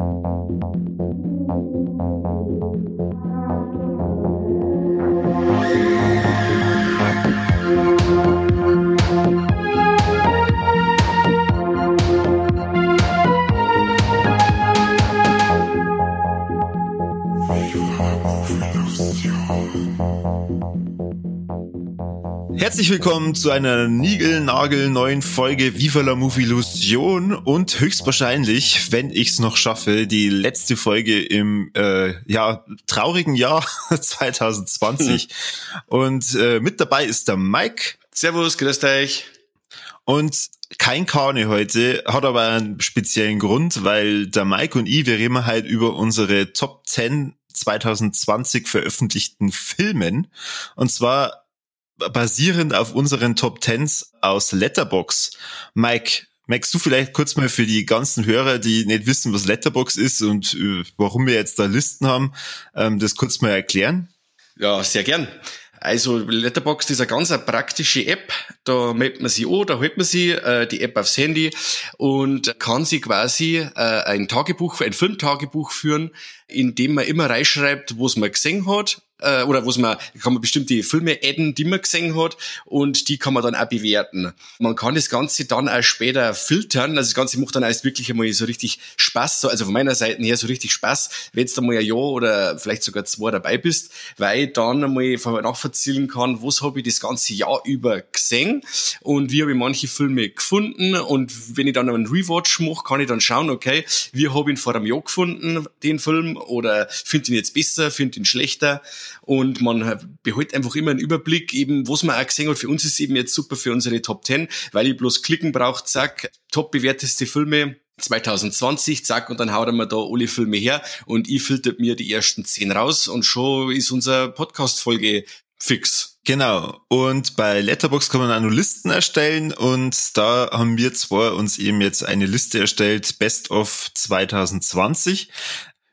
you Herzlich willkommen zu einer niegelnagelneuen Folge Viva la Movie Illusion und höchstwahrscheinlich, wenn ich es noch schaffe, die letzte Folge im äh, ja traurigen Jahr 2020. und äh, mit dabei ist der Mike. Servus, grüßt euch. Und kein Kane heute, hat aber einen speziellen Grund, weil der Mike und ich, wir reden halt über unsere Top 10 2020 veröffentlichten Filmen. Und zwar basierend auf unseren Top Tens aus Letterbox. Mike, magst du vielleicht kurz mal für die ganzen Hörer, die nicht wissen, was Letterbox ist und äh, warum wir jetzt da Listen haben, ähm, das kurz mal erklären? Ja, sehr gern. Also Letterboxd ist eine ganz eine praktische App. Da meldet man sie an, da hält man sie, äh, die App aufs Handy und kann sie quasi äh, ein Tagebuch, ein Filmtagebuch führen, in dem man immer reinschreibt, was man gesehen hat äh, oder was man, kann man bestimmte Filme adden, die man gesehen hat und die kann man dann auch bewerten. Man kann das Ganze dann auch später filtern, also das Ganze macht dann erst wirklich einmal so richtig Spaß, also von meiner Seite her so richtig Spaß, wenn du mal ein Jahr oder vielleicht sogar zwei dabei bist, weil ich dann einmal nachvollziehen kann, was habe ich das ganze Jahr über gesehen und wie habe ich manche Filme gefunden. Und wenn ich dann einen Rewatch mache, kann ich dann schauen, okay, wie habe ich ihn vor einem Jahr gefunden, den Film, oder finde ihn jetzt besser, finde ihn schlechter und man behält einfach immer einen Überblick, eben was man auch gesehen hat. Für uns ist eben jetzt super für unsere Top 10, weil ich bloß klicken brauche, zack, top bewerteste Filme, 2020, zack, und dann haut er mir da alle Filme her und ich filtert mir die ersten zehn raus und schon ist unsere Podcast-Folge fix. Genau. Und bei Letterbox kann man auch nur Listen erstellen und da haben wir zwar uns eben jetzt eine Liste erstellt, Best of 2020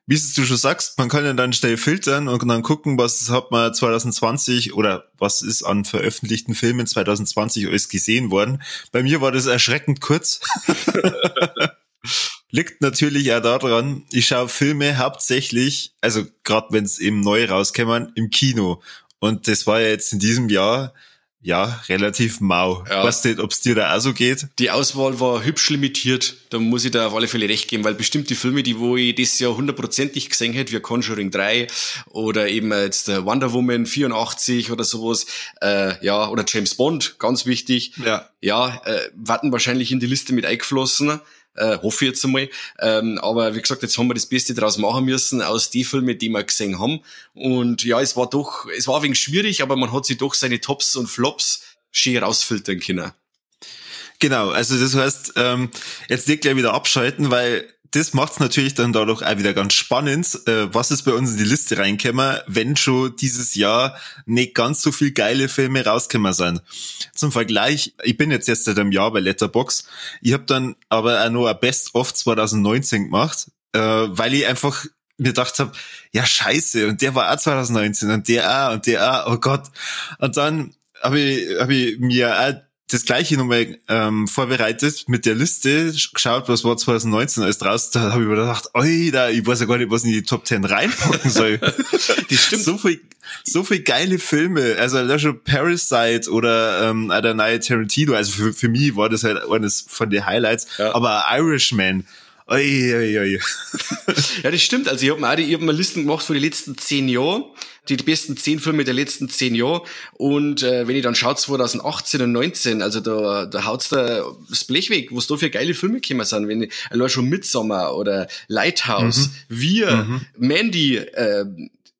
wie du schon sagst, man kann ja dann schnell filtern und dann gucken, was hat man 2020 oder was ist an veröffentlichten Filmen 2020 alles gesehen worden. Bei mir war das erschreckend kurz. Liegt natürlich auch daran, ich schaue Filme hauptsächlich, also gerade wenn es eben neu rauskämen, im Kino. Und das war ja jetzt in diesem Jahr ja, relativ mau. Ja. Weißt nicht, ob es dir da auch so geht? Die Auswahl war hübsch limitiert. Da muss ich da auf alle Fälle recht geben, weil bestimmte Filme, die wo ich das Jahr hundertprozentig gesehen hätte, wie Conjuring 3 oder eben jetzt der Wonder Woman 84 oder sowas, äh, ja, oder James Bond, ganz wichtig. Ja. Ja, äh, warten wahrscheinlich in die Liste mit eingeflossen äh, hoffe ich jetzt einmal. Ähm, aber wie gesagt, jetzt haben wir das Beste daraus machen müssen aus den Filmen, die wir gesehen haben. Und ja, es war doch, es war wenig schwierig, aber man hat sich doch seine Tops und Flops schön rausfiltern können. Genau, also das heißt, ähm, jetzt nicht gleich wieder abschalten, weil das macht's natürlich dann dadurch auch wieder ganz spannend, äh, was ist bei uns in die Liste reinkommen, wenn schon dieses Jahr nicht ganz so viel geile Filme rausgekommen sind. Zum Vergleich, ich bin jetzt erst seit einem Jahr bei Letterbox. Ich habe dann aber auch noch ein Best of 2019 gemacht, äh, weil ich einfach mir gedacht habe, ja scheiße, und der war auch 2019 und der auch und der auch, oh Gott. Und dann habe ich, hab ich mir auch das gleiche nochmal ähm, vorbereitet mit der Liste, geschaut, was war 2019 als draus, da habe ich mir gedacht, oi, da, ich weiß ja gar nicht, was in die Top 10 reinpacken soll. die stimmt. So viel, so viel geile Filme, also Leisure Parasite oder ähm, neue Tarantino, also für, für mich war das halt eines von den Highlights, ja. aber Irishman, Oi, oi, oi. ja, das stimmt. Also ich habe mir auch die, ich hab mir Listen gemacht für die letzten zehn Jahre, die, die besten zehn Filme der letzten zehn Jahre. Und äh, wenn ich dann schaue 2018 und 19, also da, da haut's da das Blech weg, was da für geile Filme gekommen sind. Wenn ich, allein schon Midsommer oder Lighthouse, mhm. Wir, mhm. Mandy, äh,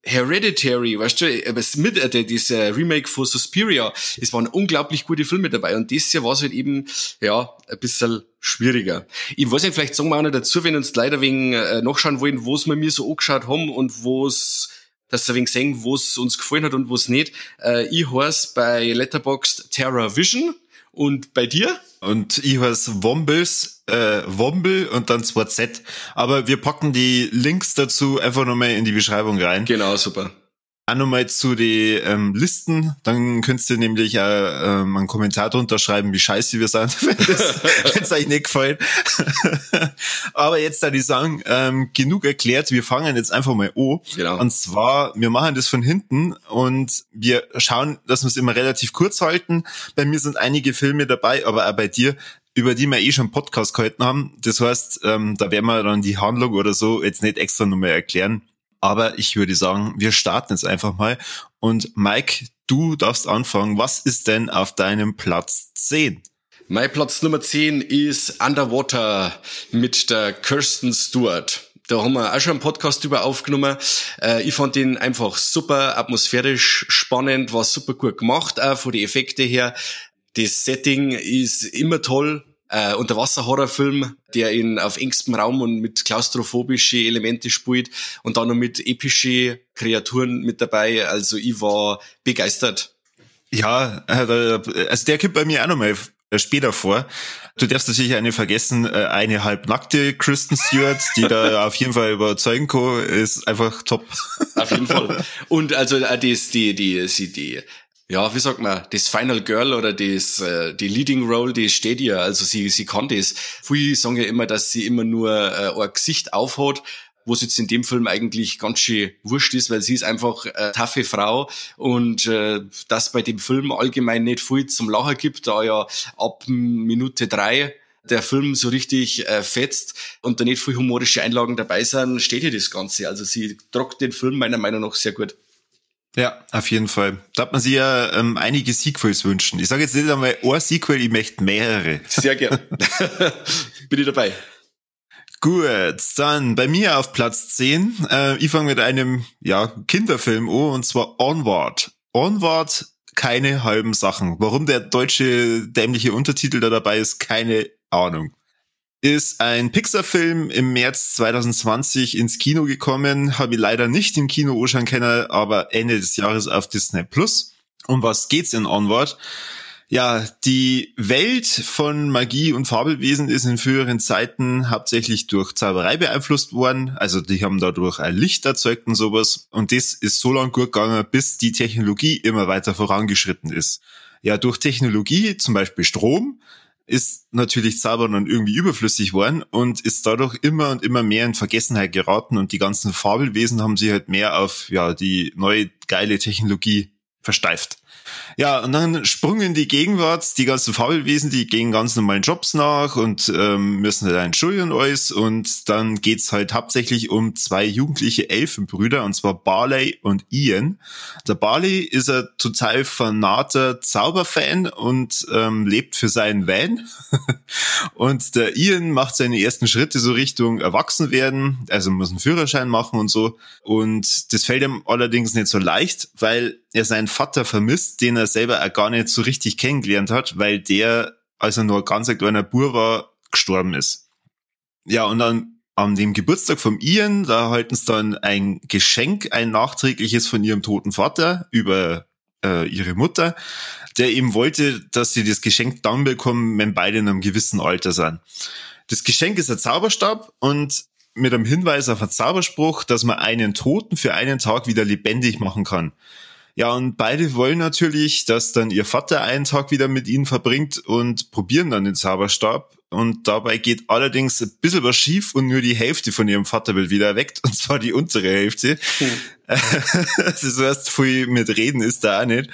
Hereditary, weißt du, aber mit, äh, dieser Remake von Suspiria, es waren unglaublich gute Filme dabei und das Jahr war es halt eben, ja, ein bisschen schwieriger. Ich weiß nicht, vielleicht sagen wir auch noch dazu, wenn uns leider wegen äh, nachschauen wollen, wo es wir mir so angeschaut haben und wo es dass ein wenig sehen, wo es uns gefallen hat und wo es nicht. Äh, ich heiße bei Letterboxd Terra Vision und bei dir? Und ich heiße Wombles, äh, Womble und dann 2Z. Aber wir packen die Links dazu einfach nochmal in die Beschreibung rein. Genau, super. auch nochmal zu den ähm, Listen. Dann könntest du nämlich äh, ähm, einen Kommentar drunter schreiben, wie scheiße wir sind, wenn es euch nicht gefällt. Aber jetzt da die sagen, ähm, genug erklärt, wir fangen jetzt einfach mal an. Genau. Und zwar, wir machen das von hinten und wir schauen, dass wir es immer relativ kurz halten. Bei mir sind einige Filme dabei, aber auch bei dir über die wir eh schon Podcast gehalten haben. Das heißt, ähm, da werden wir dann die Handlung oder so jetzt nicht extra nochmal erklären. Aber ich würde sagen, wir starten jetzt einfach mal. Und Mike, du darfst anfangen. Was ist denn auf deinem Platz 10? Mein Platz Nummer 10 ist Underwater mit der Kirsten Stewart. Da haben wir auch schon einen Podcast über aufgenommen. Äh, ich fand den einfach super atmosphärisch spannend, war super gut gemacht, auch von den Effekten her. Das Setting ist immer toll äh, Unterwasser-Horrorfilm, der in auf engstem Raum und mit klaustrophobische Elemente spielt und dann noch mit epische Kreaturen mit dabei. Also ich war begeistert. Ja, äh, also der kommt bei mir auch nochmal später vor. Du darfst natürlich eine vergessen, äh, eine halbnackte Kristen Stewart, die da auf jeden Fall überzeugen kann, ist einfach top. Auf jeden Fall. Und also äh, das, die, die, die, die ja, wie sagt man, das Final Girl oder das, äh, die Leading Role, die steht ihr. Also sie, sie kann das. Viele sagen ja immer, dass sie immer nur äh, ein Gesicht aufhat, wo es jetzt in dem Film eigentlich ganz schön wurscht ist, weil sie ist einfach eine taffe Frau und äh, das bei dem Film allgemein nicht viel zum Lachen gibt, da ja ab Minute drei der Film so richtig äh, fetzt und da nicht viel humorische Einlagen dabei sind, steht ihr das Ganze. Also sie trockt den Film meiner Meinung nach sehr gut. Ja, auf jeden Fall. Da hat man sich ja ähm, einige Sequels wünschen. Ich sage jetzt nicht einmal ein Sequel, ich möchte mehrere. Sehr gern. Bin ich dabei. Gut, dann bei mir auf Platz 10. Äh, ich fange mit einem ja, Kinderfilm an, und zwar Onward. Onward, keine halben Sachen. Warum der deutsche dämliche Untertitel da dabei ist, keine Ahnung ist ein Pixar-Film im März 2020 ins Kino gekommen. Habe ich leider nicht im Kino anschauen können, aber Ende des Jahres auf Disney Plus. Um was geht's in Onward? Ja, die Welt von Magie und Fabelwesen ist in früheren Zeiten hauptsächlich durch Zauberei beeinflusst worden. Also die haben dadurch ein Licht erzeugt und sowas. Und das ist so lange gut gegangen, bis die Technologie immer weiter vorangeschritten ist. Ja, durch Technologie, zum Beispiel Strom, ist natürlich Zaubern dann irgendwie überflüssig worden und ist dadurch immer und immer mehr in Vergessenheit geraten und die ganzen Fabelwesen haben sich halt mehr auf ja die neue geile Technologie versteift. Ja, und dann sprungen die Gegenwart, die ganzen Fabelwesen, die gehen ganz normalen Jobs nach und ähm, müssen halt entschuldigen alles. Und dann geht's halt hauptsächlich um zwei jugendliche Elfenbrüder, und zwar Barley und Ian. Der Barley ist ein total fanater Zauberfan und ähm, lebt für seinen Van. und der Ian macht seine ersten Schritte so Richtung Erwachsenwerden, also muss einen Führerschein machen und so. Und das fällt ihm allerdings nicht so leicht, weil er seinen Vater vermisst, den er selber auch gar nicht so richtig kennengelernt hat, weil der, als er nur ganz ein kleiner Bur war, gestorben ist. Ja, und dann an dem Geburtstag vom Ian, da halten sie dann ein Geschenk, ein nachträgliches von ihrem toten Vater über äh, ihre Mutter, der eben wollte, dass sie das Geschenk dann bekommen, wenn beide in einem gewissen Alter sind. Das Geschenk ist ein Zauberstab und mit einem Hinweis auf einen Zauberspruch, dass man einen Toten für einen Tag wieder lebendig machen kann. Ja, und beide wollen natürlich, dass dann ihr Vater einen Tag wieder mit ihnen verbringt und probieren dann den Zauberstab. Und dabei geht allerdings ein bisschen was schief und nur die Hälfte von ihrem Vater wird wieder erweckt, und zwar die untere Hälfte. Hm. das heißt, viel mit Reden ist da auch nicht.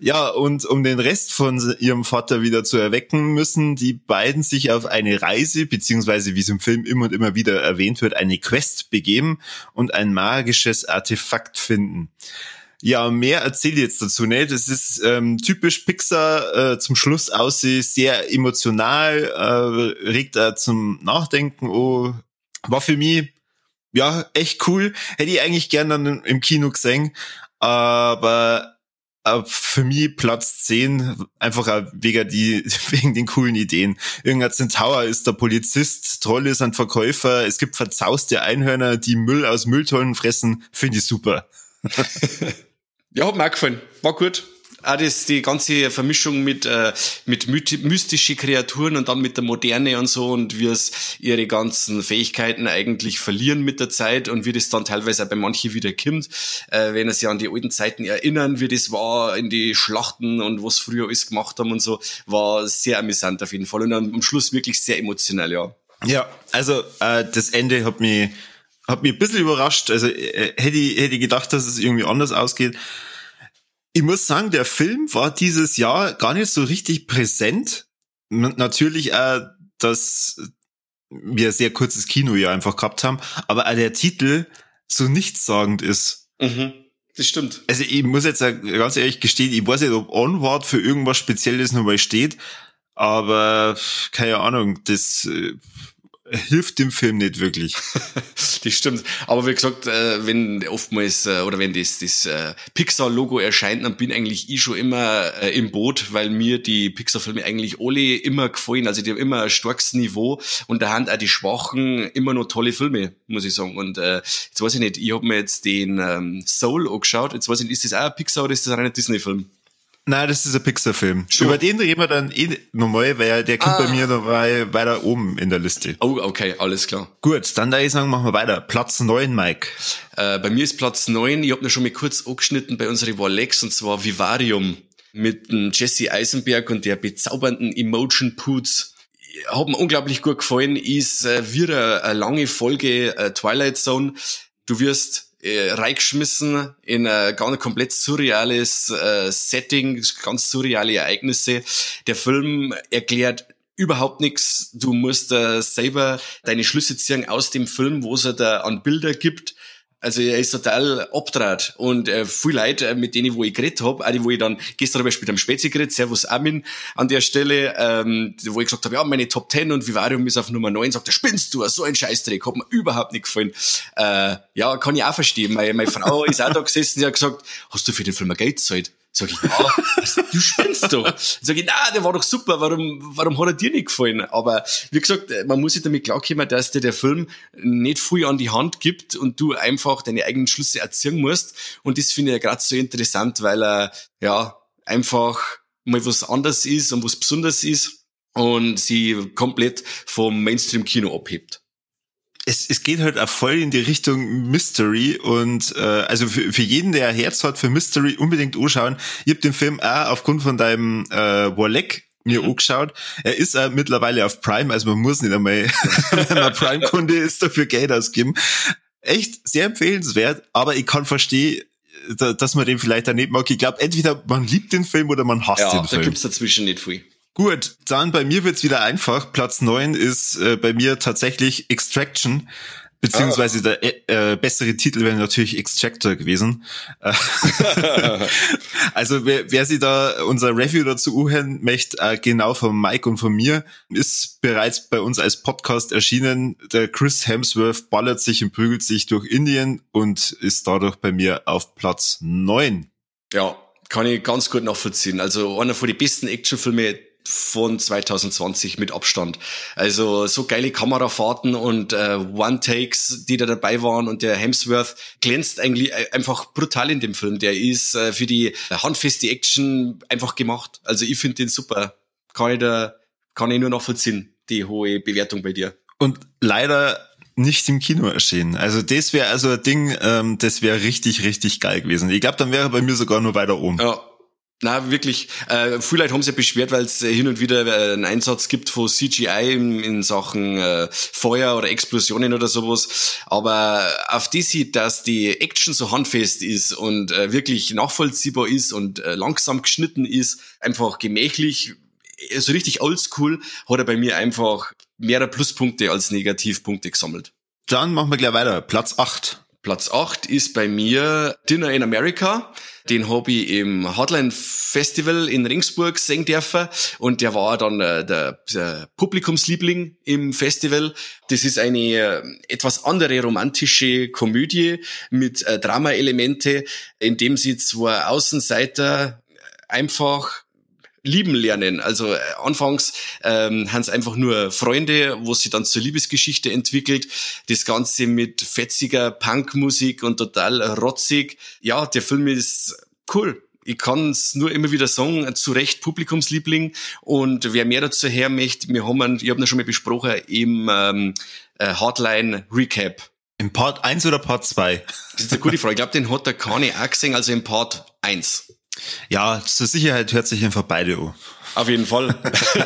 Ja, und um den Rest von ihrem Vater wieder zu erwecken, müssen die beiden sich auf eine Reise, beziehungsweise wie es im Film immer und immer wieder erwähnt wird, eine Quest begeben und ein magisches Artefakt finden. Ja, mehr erzähle ich jetzt dazu nicht. Es ist ähm, typisch Pixar äh, zum Schluss aussieht, sehr emotional, äh, regt er zum Nachdenken. Oh, war für mich ja echt cool. Hätte ich eigentlich gern dann im Kino gesehen, aber äh, für mich Platz 10, einfach wegen, die, wegen den coolen Ideen. Irgendein Centaur ist der Polizist, Troll ist ein Verkäufer, es gibt verzauste Einhörner, die Müll aus Mülltonnen fressen, finde ich super. Ja, hat mir auch gefallen. War gut. Auch das, die ganze Vermischung mit, äh, mit mystische Kreaturen und dann mit der Moderne und so und wie es ihre ganzen Fähigkeiten eigentlich verlieren mit der Zeit und wie das dann teilweise auch bei manchen wieder kommt, äh, wenn er sich an die alten Zeiten erinnern, wie das war in die Schlachten und was früher alles gemacht haben und so, war sehr amüsant auf jeden Fall und am Schluss wirklich sehr emotional, ja. Ja, also äh, das Ende hat mich, hat mich ein bisschen überrascht. Also äh, hätte, ich, hätte ich gedacht, dass es irgendwie anders ausgeht. Ich muss sagen, der Film war dieses Jahr gar nicht so richtig präsent. Natürlich auch, dass wir ein sehr kurzes Kino ja einfach gehabt haben, aber auch der Titel so nichtssagend ist. Mhm, das stimmt. Also ich muss jetzt ganz ehrlich gestehen, ich weiß nicht, ob Onward für irgendwas Spezielles nochmal steht, aber keine Ahnung, das äh, hilft dem Film nicht wirklich. das stimmt. Aber wie gesagt, äh, wenn oftmals äh, oder wenn das, das äh, Pixar-Logo erscheint, dann bin eigentlich ich schon immer im Boot, weil mir die Pixar-Filme eigentlich alle immer gefallen. Also die haben immer ein starkes Niveau und da haben auch die Schwachen immer noch tolle Filme, muss ich sagen. Und äh, jetzt weiß ich nicht, ich habe mir jetzt den ähm, Soul angeschaut. Jetzt weiß ich nicht, ist das auch ein Pixar oder ist das auch ein Disney-Film? Nein, das ist ein Pixar-Film. Über den reden wir dann eh nochmal, weil der kommt ah. bei mir dabei weiter oben in der Liste. Oh, okay, alles klar. Gut, dann da ich sagen, machen wir weiter. Platz neun, Mike. Äh, bei mir ist Platz neun. ich habe mir schon mal kurz angeschnitten bei unserer War Lex, und zwar Vivarium mit dem Jesse Eisenberg und der bezaubernden Emotion Poots. Hat mir unglaublich gut gefallen, ist äh, wieder eine lange Folge äh, Twilight Zone. Du wirst äh, reingeschmissen in ein ganz komplett surreales äh, Setting, ganz surreale Ereignisse. Der Film erklärt überhaupt nichts. Du musst äh, selber deine Schlüsse ziehen aus dem Film, wo es da an Bilder gibt. Also er ist total abdraht und äh, viel Leute, äh, mit denen wo ich geredet habe, auch die, wo ich dann gestern habe ich mit einem Spezi geredet, Servus Armin an der Stelle, ähm, wo ich gesagt habe, ja, meine Top 10 und Vivarium ist auf Nummer 9, sagt, da spinnst du, so ein Scheißdreck, hat mir überhaupt nicht gefallen. Äh, ja, kann ich auch verstehen. Meine, meine Frau ist auch da gesessen, die hat gesagt, hast du für den Film Geld gezahlt? Sag ich, ja, du spinnst doch. Sag ich, na, der war doch super, warum, warum hat er dir nicht gefallen? Aber wie gesagt, man muss sich damit klarkommen, dass dir der Film nicht viel an die Hand gibt und du einfach deine eigenen Schlüsse erziehen musst. Und das finde ich ja gerade so interessant, weil er, ja, einfach mal was anderes ist und was Besonderes ist und sie komplett vom Mainstream-Kino abhebt es, es geht halt auch voll in die Richtung Mystery und äh, also für, für jeden, der ein Herz hat für Mystery, unbedingt anschauen. Ich habe den Film auch aufgrund von deinem äh, Warleck mir mhm. angeschaut. Er ist äh, mittlerweile auf Prime, also man muss nicht einmal, wenn man Prime-Kunde ist, dafür Geld ausgeben. Echt sehr empfehlenswert, aber ich kann verstehen, dass man den vielleicht daneben mag. Ich glaube, entweder man liebt den Film oder man hasst ja, den Film. Ja, da gibt's dazwischen nicht viel. Gut, dann bei mir wird's wieder einfach. Platz neun ist äh, bei mir tatsächlich Extraction. Beziehungsweise der äh, äh, bessere Titel wäre natürlich Extractor gewesen. also wer, wer sich da unser Review dazu uhren möchte, äh, genau von Mike und von mir, ist bereits bei uns als Podcast erschienen. Der Chris Hemsworth ballert sich und prügelt sich durch Indien und ist dadurch bei mir auf Platz neun. Ja, kann ich ganz gut nachvollziehen. Also einer von den besten Actionfilme von 2020 mit Abstand. Also so geile Kamerafahrten und äh, One-Takes, die da dabei waren und der Hemsworth glänzt eigentlich äh, einfach brutal in dem Film. Der ist äh, für die handfeste Action einfach gemacht. Also ich finde den super. Kann ich da, kann ich nur noch vollziehen, die hohe Bewertung bei dir. Und leider nicht im Kino erschienen. Also das wäre also ein Ding, ähm, das wäre richtig, richtig geil gewesen. Ich glaube, dann wäre bei mir sogar nur weiter oben. Ja, na, wirklich. Äh, viele Leute haben sich ja beschwert, weil es hin und wieder äh, einen Einsatz gibt von CGI in, in Sachen äh, Feuer oder Explosionen oder sowas. Aber auf die sieht, dass die Action so handfest ist und äh, wirklich nachvollziehbar ist und äh, langsam geschnitten ist, einfach gemächlich, äh, so richtig oldschool, hat er bei mir einfach mehrere Pluspunkte als Negativpunkte gesammelt. Dann machen wir gleich weiter. Platz acht. Platz acht ist bei mir Dinner in America. Den habe ich im Hotline Festival in Ringsburg sehen dürfen und der war dann äh, der, der Publikumsliebling im Festival. Das ist eine äh, etwas andere romantische Komödie mit äh, Drama-Elemente, in dem sie zwei Außenseiter einfach lieben lernen. Also äh, anfangs ähm, haben es einfach nur Freunde, wo sie dann zur Liebesgeschichte entwickelt. Das Ganze mit fetziger Punkmusik und total rotzig. Ja, der Film ist cool. ich kann es nur immer wieder sagen, zu Recht Publikumsliebling. Und wer mehr dazu her möchte, wir haben, einen, ich habe ihn schon mal besprochen, im ähm, äh, Hardline Recap. Im Part 1 oder Part 2? Das ist eine gute Frage. Ich glaube, den hat der Kani auch gesehen, also im Part 1. Ja, zur Sicherheit hört sich einfach beide an. Auf jeden Fall.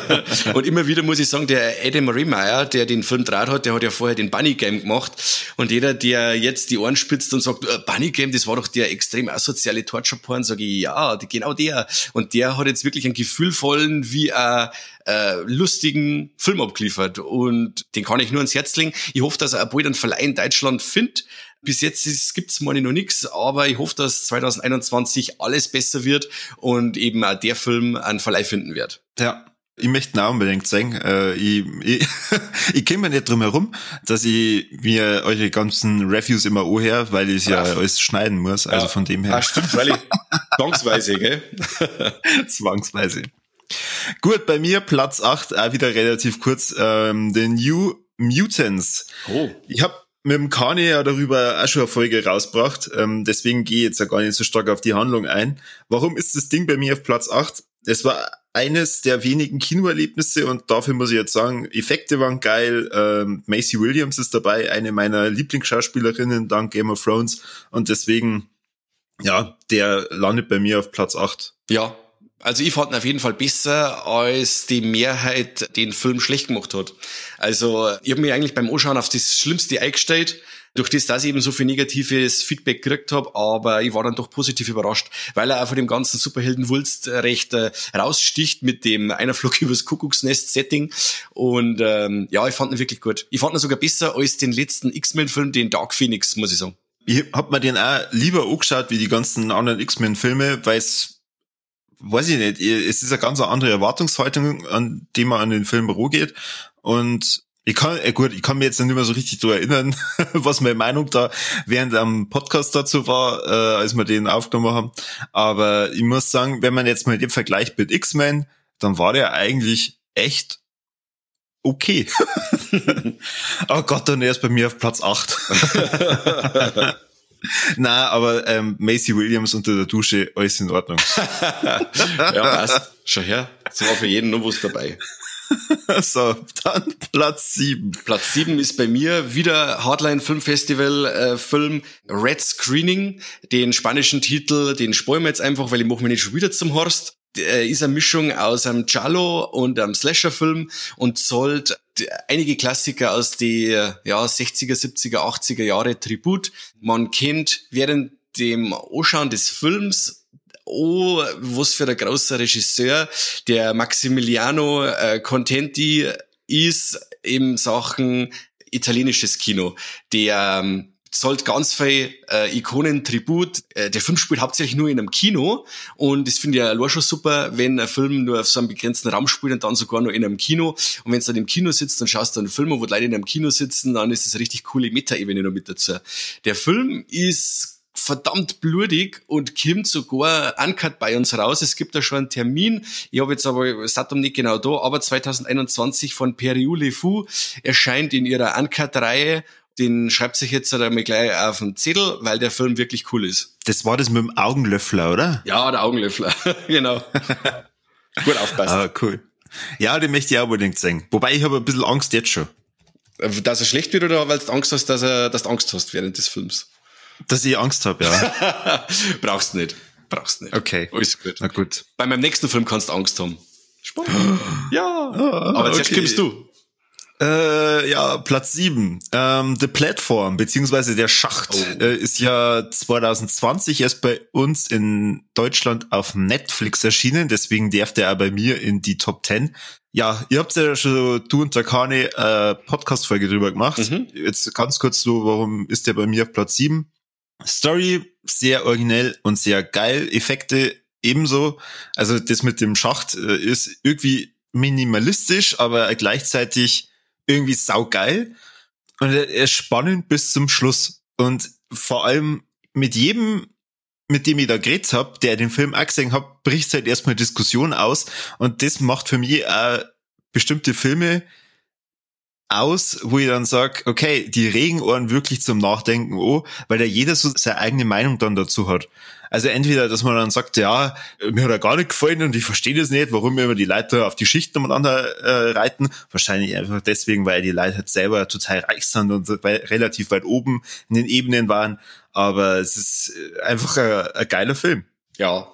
und immer wieder muss ich sagen, der Adam Remeyer, der den Film draht hat, der hat ja vorher den Bunny Game gemacht. Und jeder, der jetzt die Ohren spitzt und sagt, äh, Bunny Game, das war doch der extrem asoziale Torture-Porn, sage ich, ja, genau der. Und der hat jetzt wirklich einen gefühlvollen, wie ein äh, lustigen Film abgeliefert. Und den kann ich nur ans Herz legen. Ich hoffe, dass er bald einen Verleih in Deutschland findet. Bis jetzt ist, gibt's meine noch nichts, aber ich hoffe, dass 2021 alles besser wird und eben auch der Film einen Verleih finden wird. Ja, ich möchte ihn auch unbedingt sagen. Äh, ich ich, ich komme mir nicht drum herum, dass ich mir eure ganzen Reviews immer anhöre, weil ich ja alles schneiden muss. Also ja. von dem her. Ah, stimmt, weil ich zwangsweise, gell? zwangsweise. Gut, bei mir Platz 8, auch wieder relativ kurz, ähm, The New Mutants. Oh. Ich habe mit dem Kanye ja darüber auch schon eine Folge rausgebracht, ähm, deswegen gehe ich jetzt ja gar nicht so stark auf die Handlung ein. Warum ist das Ding bei mir auf Platz 8? Es war eines der wenigen Kinoerlebnisse und dafür muss ich jetzt sagen, Effekte waren geil, ähm, Macy Williams ist dabei, eine meiner Lieblingsschauspielerinnen dank Game of Thrones und deswegen, ja, der landet bei mir auf Platz 8. Ja, also ich fand ihn auf jeden Fall besser, als die Mehrheit den Film schlecht gemacht hat. Also ich habe mich eigentlich beim Anschauen auf das Schlimmste eingestellt, durch das, dass ich eben so viel negatives Feedback gekriegt habe, aber ich war dann doch positiv überrascht, weil er auch von dem ganzen Superheldenwulst recht äh, raussticht mit dem einer Flug übers Kuckucksnest-Setting und ähm, ja, ich fand ihn wirklich gut. Ich fand ihn sogar besser als den letzten X-Men-Film, den Dark Phoenix, muss ich sagen. Ich hab mir den auch lieber angeschaut wie die ganzen anderen X-Men-Filme, weil es weiß ich nicht, es ist eine ganz andere Erwartungshaltung, an die man an den Film geht. Und ich kann, äh gut, ich kann mir jetzt nicht mehr so richtig daran erinnern, was meine Meinung da während am Podcast dazu war, äh, als wir den aufgenommen haben. Aber ich muss sagen, wenn man jetzt mal den Vergleich mit X-Men, dann war der eigentlich echt okay. oh Gott, dann er ist bei mir auf Platz 8. Na, aber ähm, Macy Williams unter der Dusche, alles in Ordnung. ja, passt. Schau her. So war für jeden was dabei. so, dann Platz sieben. Platz sieben ist bei mir wieder Hardline Film Festival äh, Film Red Screening. Den spanischen Titel, den spoilen wir jetzt einfach, weil ich mache mich nicht schon wieder zum Horst. Der ist eine Mischung aus einem Giallo und einem Slasher-Film und sollt einige Klassiker aus die ja, 60er, 70er, 80er Jahre Tribut. Man kennt während dem Anschauen des Films oh, was für ein großer Regisseur, der Maximiliano äh, Contenti ist in Sachen italienisches Kino, der ähm, zollt ganz viel äh, Ikonen Tribut. Äh, der Film spielt hauptsächlich nur in einem Kino und das finde ich ja schon super, wenn ein Film nur auf so einem begrenzten Raum spielt und dann sogar nur in einem Kino. Und wenn du dann im Kino sitzt und schaust dann einen Film, wo Leute in einem Kino sitzen, dann ist das eine richtig coole Meta-Ebene noch mit dazu. Der Film ist verdammt blutig und kommt sogar uncut bei uns raus. Es gibt da schon einen Termin. Ich habe jetzt aber das Datum nicht genau da, aber 2021 von Periou Le Fou erscheint in ihrer Uncut-Reihe den schreibt sich jetzt halt einmal gleich auf den Zettel, weil der Film wirklich cool ist. Das war das mit dem Augenlöffler, oder? Ja, der Augenlöffler, genau. Gut aufpasst. Ah, cool. Ja, den möchte ich auch unbedingt sehen. Wobei ich habe ein bisschen Angst jetzt schon. Dass er schlecht wird oder weil du Angst hast, dass, er, dass du Angst hast während des Films? Dass ich Angst habe, ja. Brauchst nicht. Brauchst nicht. Okay. Alles gut. Na gut. Bei meinem nächsten Film kannst du Angst haben. Spannend. ja. Aber jetzt okay. kommst du. Äh, ja, Platz sieben. Ähm, The Platform, beziehungsweise der Schacht, oh. äh, ist ja 2020 erst bei uns in Deutschland auf Netflix erschienen, deswegen darf der auch bei mir in die Top 10. Ja, ihr habt ja schon, du und der Kane, äh, Podcast-Folge drüber gemacht. Mhm. Jetzt ganz kurz so, warum ist der bei mir auf Platz sieben? Story, sehr originell und sehr geil. Effekte ebenso. Also das mit dem Schacht äh, ist irgendwie minimalistisch, aber gleichzeitig irgendwie saugeil und er ist spannend bis zum Schluss. Und vor allem mit jedem, mit dem ich da geredet hab, der den Film auch gesehen hat, bricht halt erstmal Diskussion aus. Und das macht für mich auch bestimmte Filme aus, wo ich dann sag, okay, die regen Ohren wirklich zum Nachdenken oh, weil da jeder so seine eigene Meinung dann dazu hat. Also entweder, dass man dann sagt, ja, mir hat er gar nicht gefallen und ich verstehe das nicht, warum immer die Leute auf die Schichten umeinander äh, reiten. Wahrscheinlich einfach deswegen, weil die Leute halt selber total reich sind und relativ weit oben in den Ebenen waren. Aber es ist einfach ein, ein geiler Film. Ja,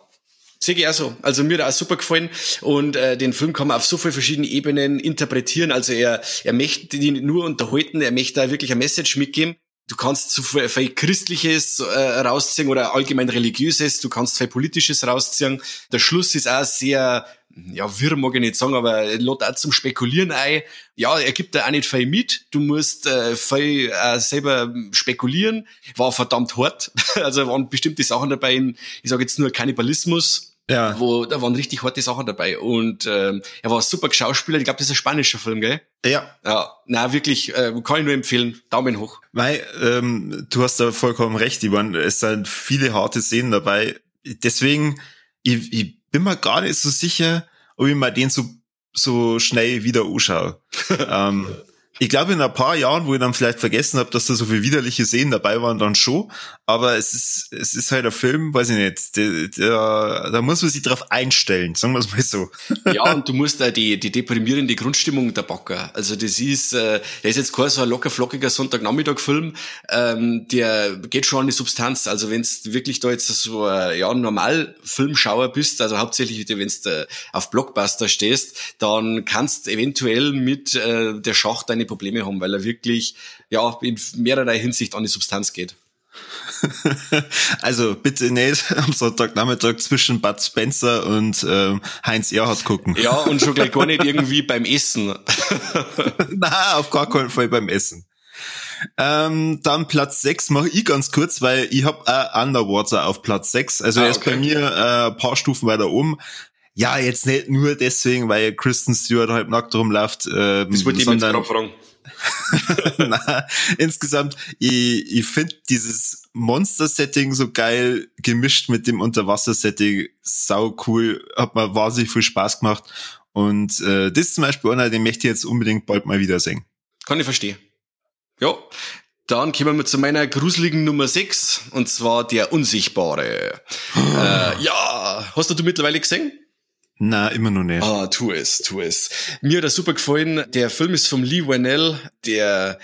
Sehe ich auch so. Also mir hat auch super gefallen und äh, den Film kann man auf so viele verschiedene Ebenen interpretieren. Also er, er möchte die nur unterhalten, er möchte da wirklich ein Message mitgeben. Du kannst zu viel, Christliches äh, rausziehen oder allgemein Religiöses, du kannst viel Politisches rausziehen. Der Schluss ist auch sehr, ja, wirr mag ich nicht sagen, aber lädt auch zum Spekulieren ein. Ja, er gibt da auch nicht viel mit. Du musst äh, viel äh, selber spekulieren. War verdammt hart. Also waren bestimmte Sachen dabei, in, ich sage jetzt nur Kannibalismus, ja. Wo, da waren richtig harte Sachen dabei. Und ähm, er war super Schauspieler. Ich glaube, das ist ein spanischer Film, gell? Ja. Ja, na wirklich, äh, kann ich nur empfehlen. Daumen hoch. Weil, ähm, du hast da vollkommen recht, Ivan. Es sind viele harte Szenen dabei. Deswegen, ich, ich bin mir gar nicht so sicher, ob ich mal den so, so schnell wieder anschaue. ähm, ich glaube, in ein paar Jahren, wo ich dann vielleicht vergessen habe, dass da so viele widerliche Szenen dabei waren, dann schon. Aber es ist, es ist halt ein Film, weiß ich nicht, der, der, da muss man sich drauf einstellen, sagen wir es mal so. Ja, und du musst da die, die deprimierende Grundstimmung der Backer. Also das ist, äh, der ist jetzt kein so ein locker flockiger Sonntagnachmittag-Film, ähm, der geht schon an die Substanz. Also wenn du wirklich da jetzt so ein ja, normal Filmschauer bist, also hauptsächlich wenn du äh, auf Blockbuster stehst, dann kannst eventuell mit äh, der Schacht deine Probleme haben, weil er wirklich ja in mehrerlei Hinsicht an die Substanz geht. Also bitte nicht am Sonntagnachmittag zwischen Bud Spencer und ähm, Heinz Erhardt gucken. Ja, und schon gleich gar nicht irgendwie beim Essen. Na, auf gar keinen Fall beim Essen. Ähm, dann Platz 6 mache ich ganz kurz, weil ich habe äh, Underwater auf Platz 6. Also ah, er ist okay. bei mir äh, ein paar Stufen weiter oben. Ja, jetzt nicht nur deswegen, weil Kristen Stewart halb nackt rumläuft. Ähm, das wollte ich mir jetzt fragen. Na, insgesamt, ich, ich finde dieses Monster-Setting so geil gemischt mit dem Unterwasser-Setting. Sau cool. Hat mir wahnsinnig viel Spaß gemacht. Und äh, das ist zum Beispiel einer, den möchte ich jetzt unbedingt bald mal wiedersehen. Kann ich verstehen. Ja, dann kommen wir zu meiner gruseligen Nummer 6 und zwar der Unsichtbare. äh, ja, hast du, du mittlerweile gesehen? Na, immer noch nicht. Ah, tu es, tu es. Mir hat er super gefallen. Der Film ist vom Lee Whannell, der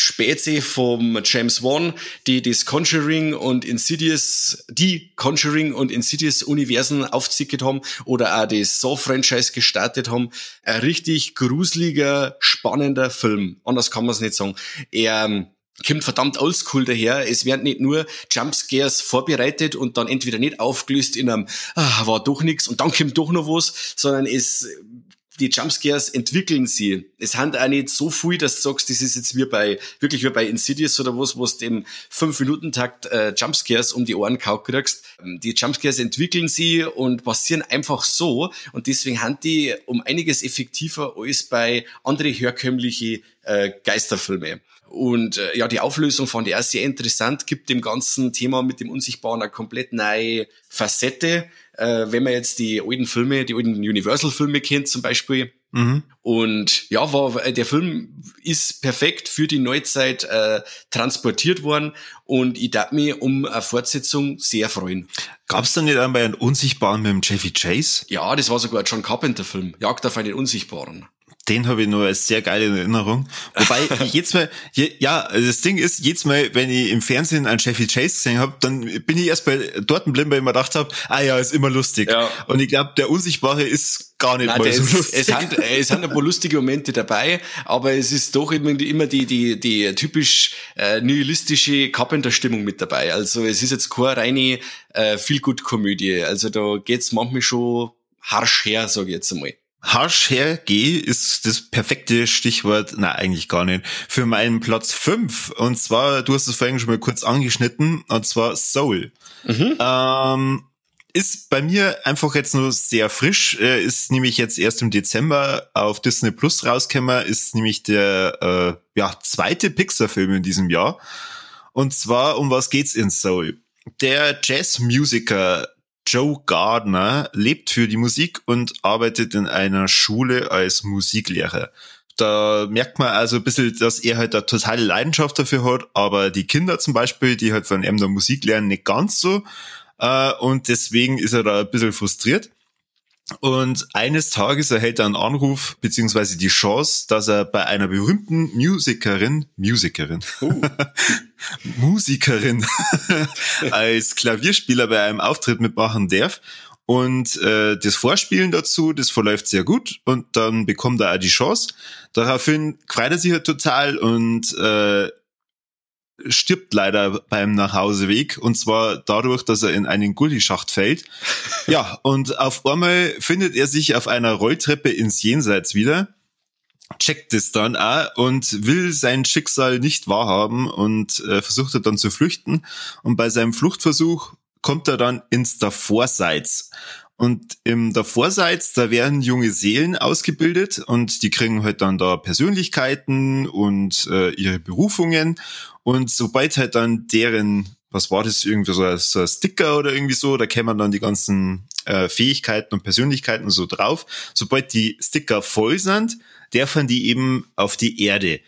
Spätsee vom James Wan, die das Conjuring und Insidious, die Conjuring und Insidious Universen aufzicket haben oder auch das Saw-Franchise gestartet haben. Ein richtig gruseliger, spannender Film. Anders kann man es nicht sagen. Er kommt verdammt oldschool daher. Es werden nicht nur Jumpscares vorbereitet und dann entweder nicht aufgelöst in einem, ah, war doch nichts und dann kommt doch noch was, sondern es, die Jumpscares entwickeln sie. Es hat auch nicht so viel, dass du sagst, das ist jetzt wie bei, wirklich wie bei Insidious oder was, wo du im 5-Minuten-Takt äh, Jumpscares um die Ohren kaut kriegst. Die Jumpscares entwickeln sie und passieren einfach so und deswegen haben die um einiges effektiver als bei andere herkömmliche äh, Geisterfilme. Und äh, ja, die Auflösung fand ich auch sehr interessant, gibt dem ganzen Thema mit dem Unsichtbaren eine komplett neue Facette. Äh, wenn man jetzt die alten Filme, die alten Universal-Filme kennt zum Beispiel. Mhm. Und ja, war, der Film ist perfekt für die Neuzeit äh, transportiert worden und ich darf mich um eine Fortsetzung sehr freuen. Gab es da nicht einmal einen Unsichtbaren mit dem Jeffy Chase? Ja, das war sogar ein John Carpenter-Film, Jagd auf einen Unsichtbaren. Den habe ich nur als sehr geile Erinnerung. Wobei jedes Mal, je, ja, das Ding ist, jedes Mal, wenn ich im Fernsehen einen Chevy Chase gesehen habe, dann bin ich erst bei dort blind, weil ich mir gedacht habe, ah ja, ist immer lustig. Ja. Und ich glaube, der Unsichtbare ist gar nicht Nein, mal so ist, lustig. Es sind, es sind ein paar lustige Momente dabei, aber es ist doch immer die, immer die, die, die typisch äh, nihilistische Carpenter-Stimmung mit dabei. Also es ist jetzt keine reine äh, Feel-Good-Komödie. Also da geht's manchmal schon harsch her, sage ich jetzt einmal. Harsch hergeh ist das perfekte Stichwort, na eigentlich gar nicht, für meinen Platz fünf Und zwar, du hast es vorhin schon mal kurz angeschnitten, und zwar Soul. Mhm. Ähm, ist bei mir einfach jetzt nur sehr frisch, äh, ist nämlich jetzt erst im Dezember auf Disney Plus rausgekommen, ist nämlich der äh, ja, zweite Pixar-Film in diesem Jahr. Und zwar, um was geht's in Soul? Der Jazzmusiker Joe Gardner lebt für die Musik und arbeitet in einer Schule als Musiklehrer. da merkt man also ein bisschen, dass er halt eine totale Leidenschaft dafür hat, aber die Kinder zum Beispiel, die halt von ihm der Musik lernen, nicht ganz so. Äh, und deswegen ist er da ein bisschen frustriert. Und eines Tages erhält er einen Anruf, beziehungsweise die Chance, dass er bei einer berühmten Musikerin, Musikerin, uh. Musikerin als Klavierspieler bei einem Auftritt mitmachen darf. Und äh, das Vorspielen dazu, das verläuft sehr gut und dann bekommt er auch die Chance. Daraufhin freut er sich halt total und äh, stirbt leider beim Nachhauseweg und zwar dadurch, dass er in einen Gullischacht fällt. Ja, und auf einmal findet er sich auf einer Rolltreppe ins Jenseits wieder, checkt es dann auch und will sein Schicksal nicht wahrhaben und äh, versucht er dann zu flüchten. Und bei seinem Fluchtversuch kommt er dann ins Davorseits. Und im Davorseits, da werden junge Seelen ausgebildet und die kriegen halt dann da Persönlichkeiten und äh, ihre Berufungen. Und sobald halt dann deren, was war das, irgendwie so, so ein Sticker oder irgendwie so, da kämen dann die ganzen äh, Fähigkeiten und Persönlichkeiten so drauf. Sobald die Sticker voll sind, dürfen die eben auf die Erde.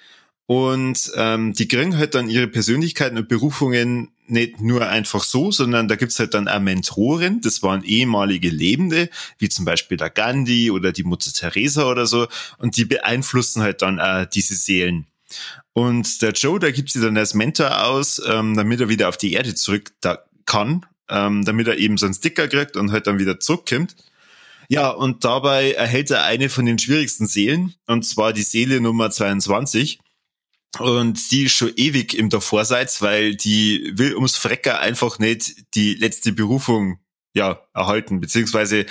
Und ähm, die kriegen halt dann ihre Persönlichkeiten und Berufungen nicht nur einfach so, sondern da gibt's halt dann auch Mentoren, das waren ehemalige Lebende, wie zum Beispiel der Gandhi oder die Mutter Teresa oder so, und die beeinflussen halt dann auch diese Seelen. Und der Joe, der gibt sie dann als Mentor aus, ähm, damit er wieder auf die Erde zurück da kann, ähm, damit er eben so einen Sticker kriegt und halt dann wieder zurückkommt. Ja, und dabei erhält er eine von den schwierigsten Seelen, und zwar die Seele Nummer 22. Und die ist schon ewig im Davorseits, weil die will ums Frecker einfach nicht die letzte Berufung ja erhalten, beziehungsweise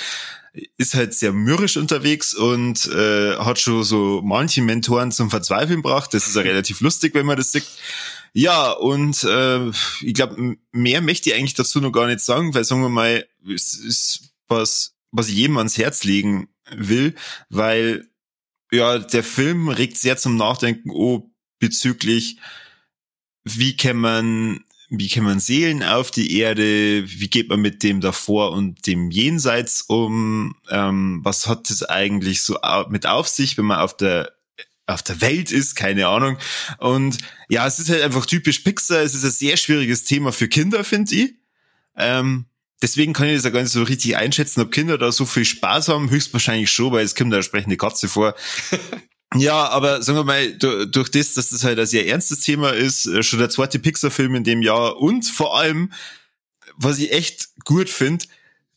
ist halt sehr mürrisch unterwegs und äh, hat schon so manche Mentoren zum Verzweifeln gebracht. Das ist ja relativ lustig, wenn man das sieht. Ja, und äh, ich glaube, mehr möchte ich eigentlich dazu noch gar nicht sagen, weil sagen wir mal, es ist was, was ich jedem ans Herz legen will, weil ja, der Film regt sehr zum Nachdenken, oh, bezüglich, wie kann man wie kann man Seelen auf die Erde, wie geht man mit dem davor und dem Jenseits um, ähm, was hat es eigentlich so mit auf sich, wenn man auf der auf der Welt ist, keine Ahnung. Und ja, es ist halt einfach typisch Pixar. Es ist ein sehr schwieriges Thema für Kinder, finde ich. Ähm, deswegen kann ich das ja gar nicht so richtig einschätzen, ob Kinder da so viel Spaß haben. Höchstwahrscheinlich schon, weil es kommt da entsprechende Katze vor. Ja, aber sagen wir mal, durch das, dass das halt ein sehr ernstes Thema ist, äh, schon der zweite Pixar-Film in dem Jahr und vor allem, was ich echt gut finde,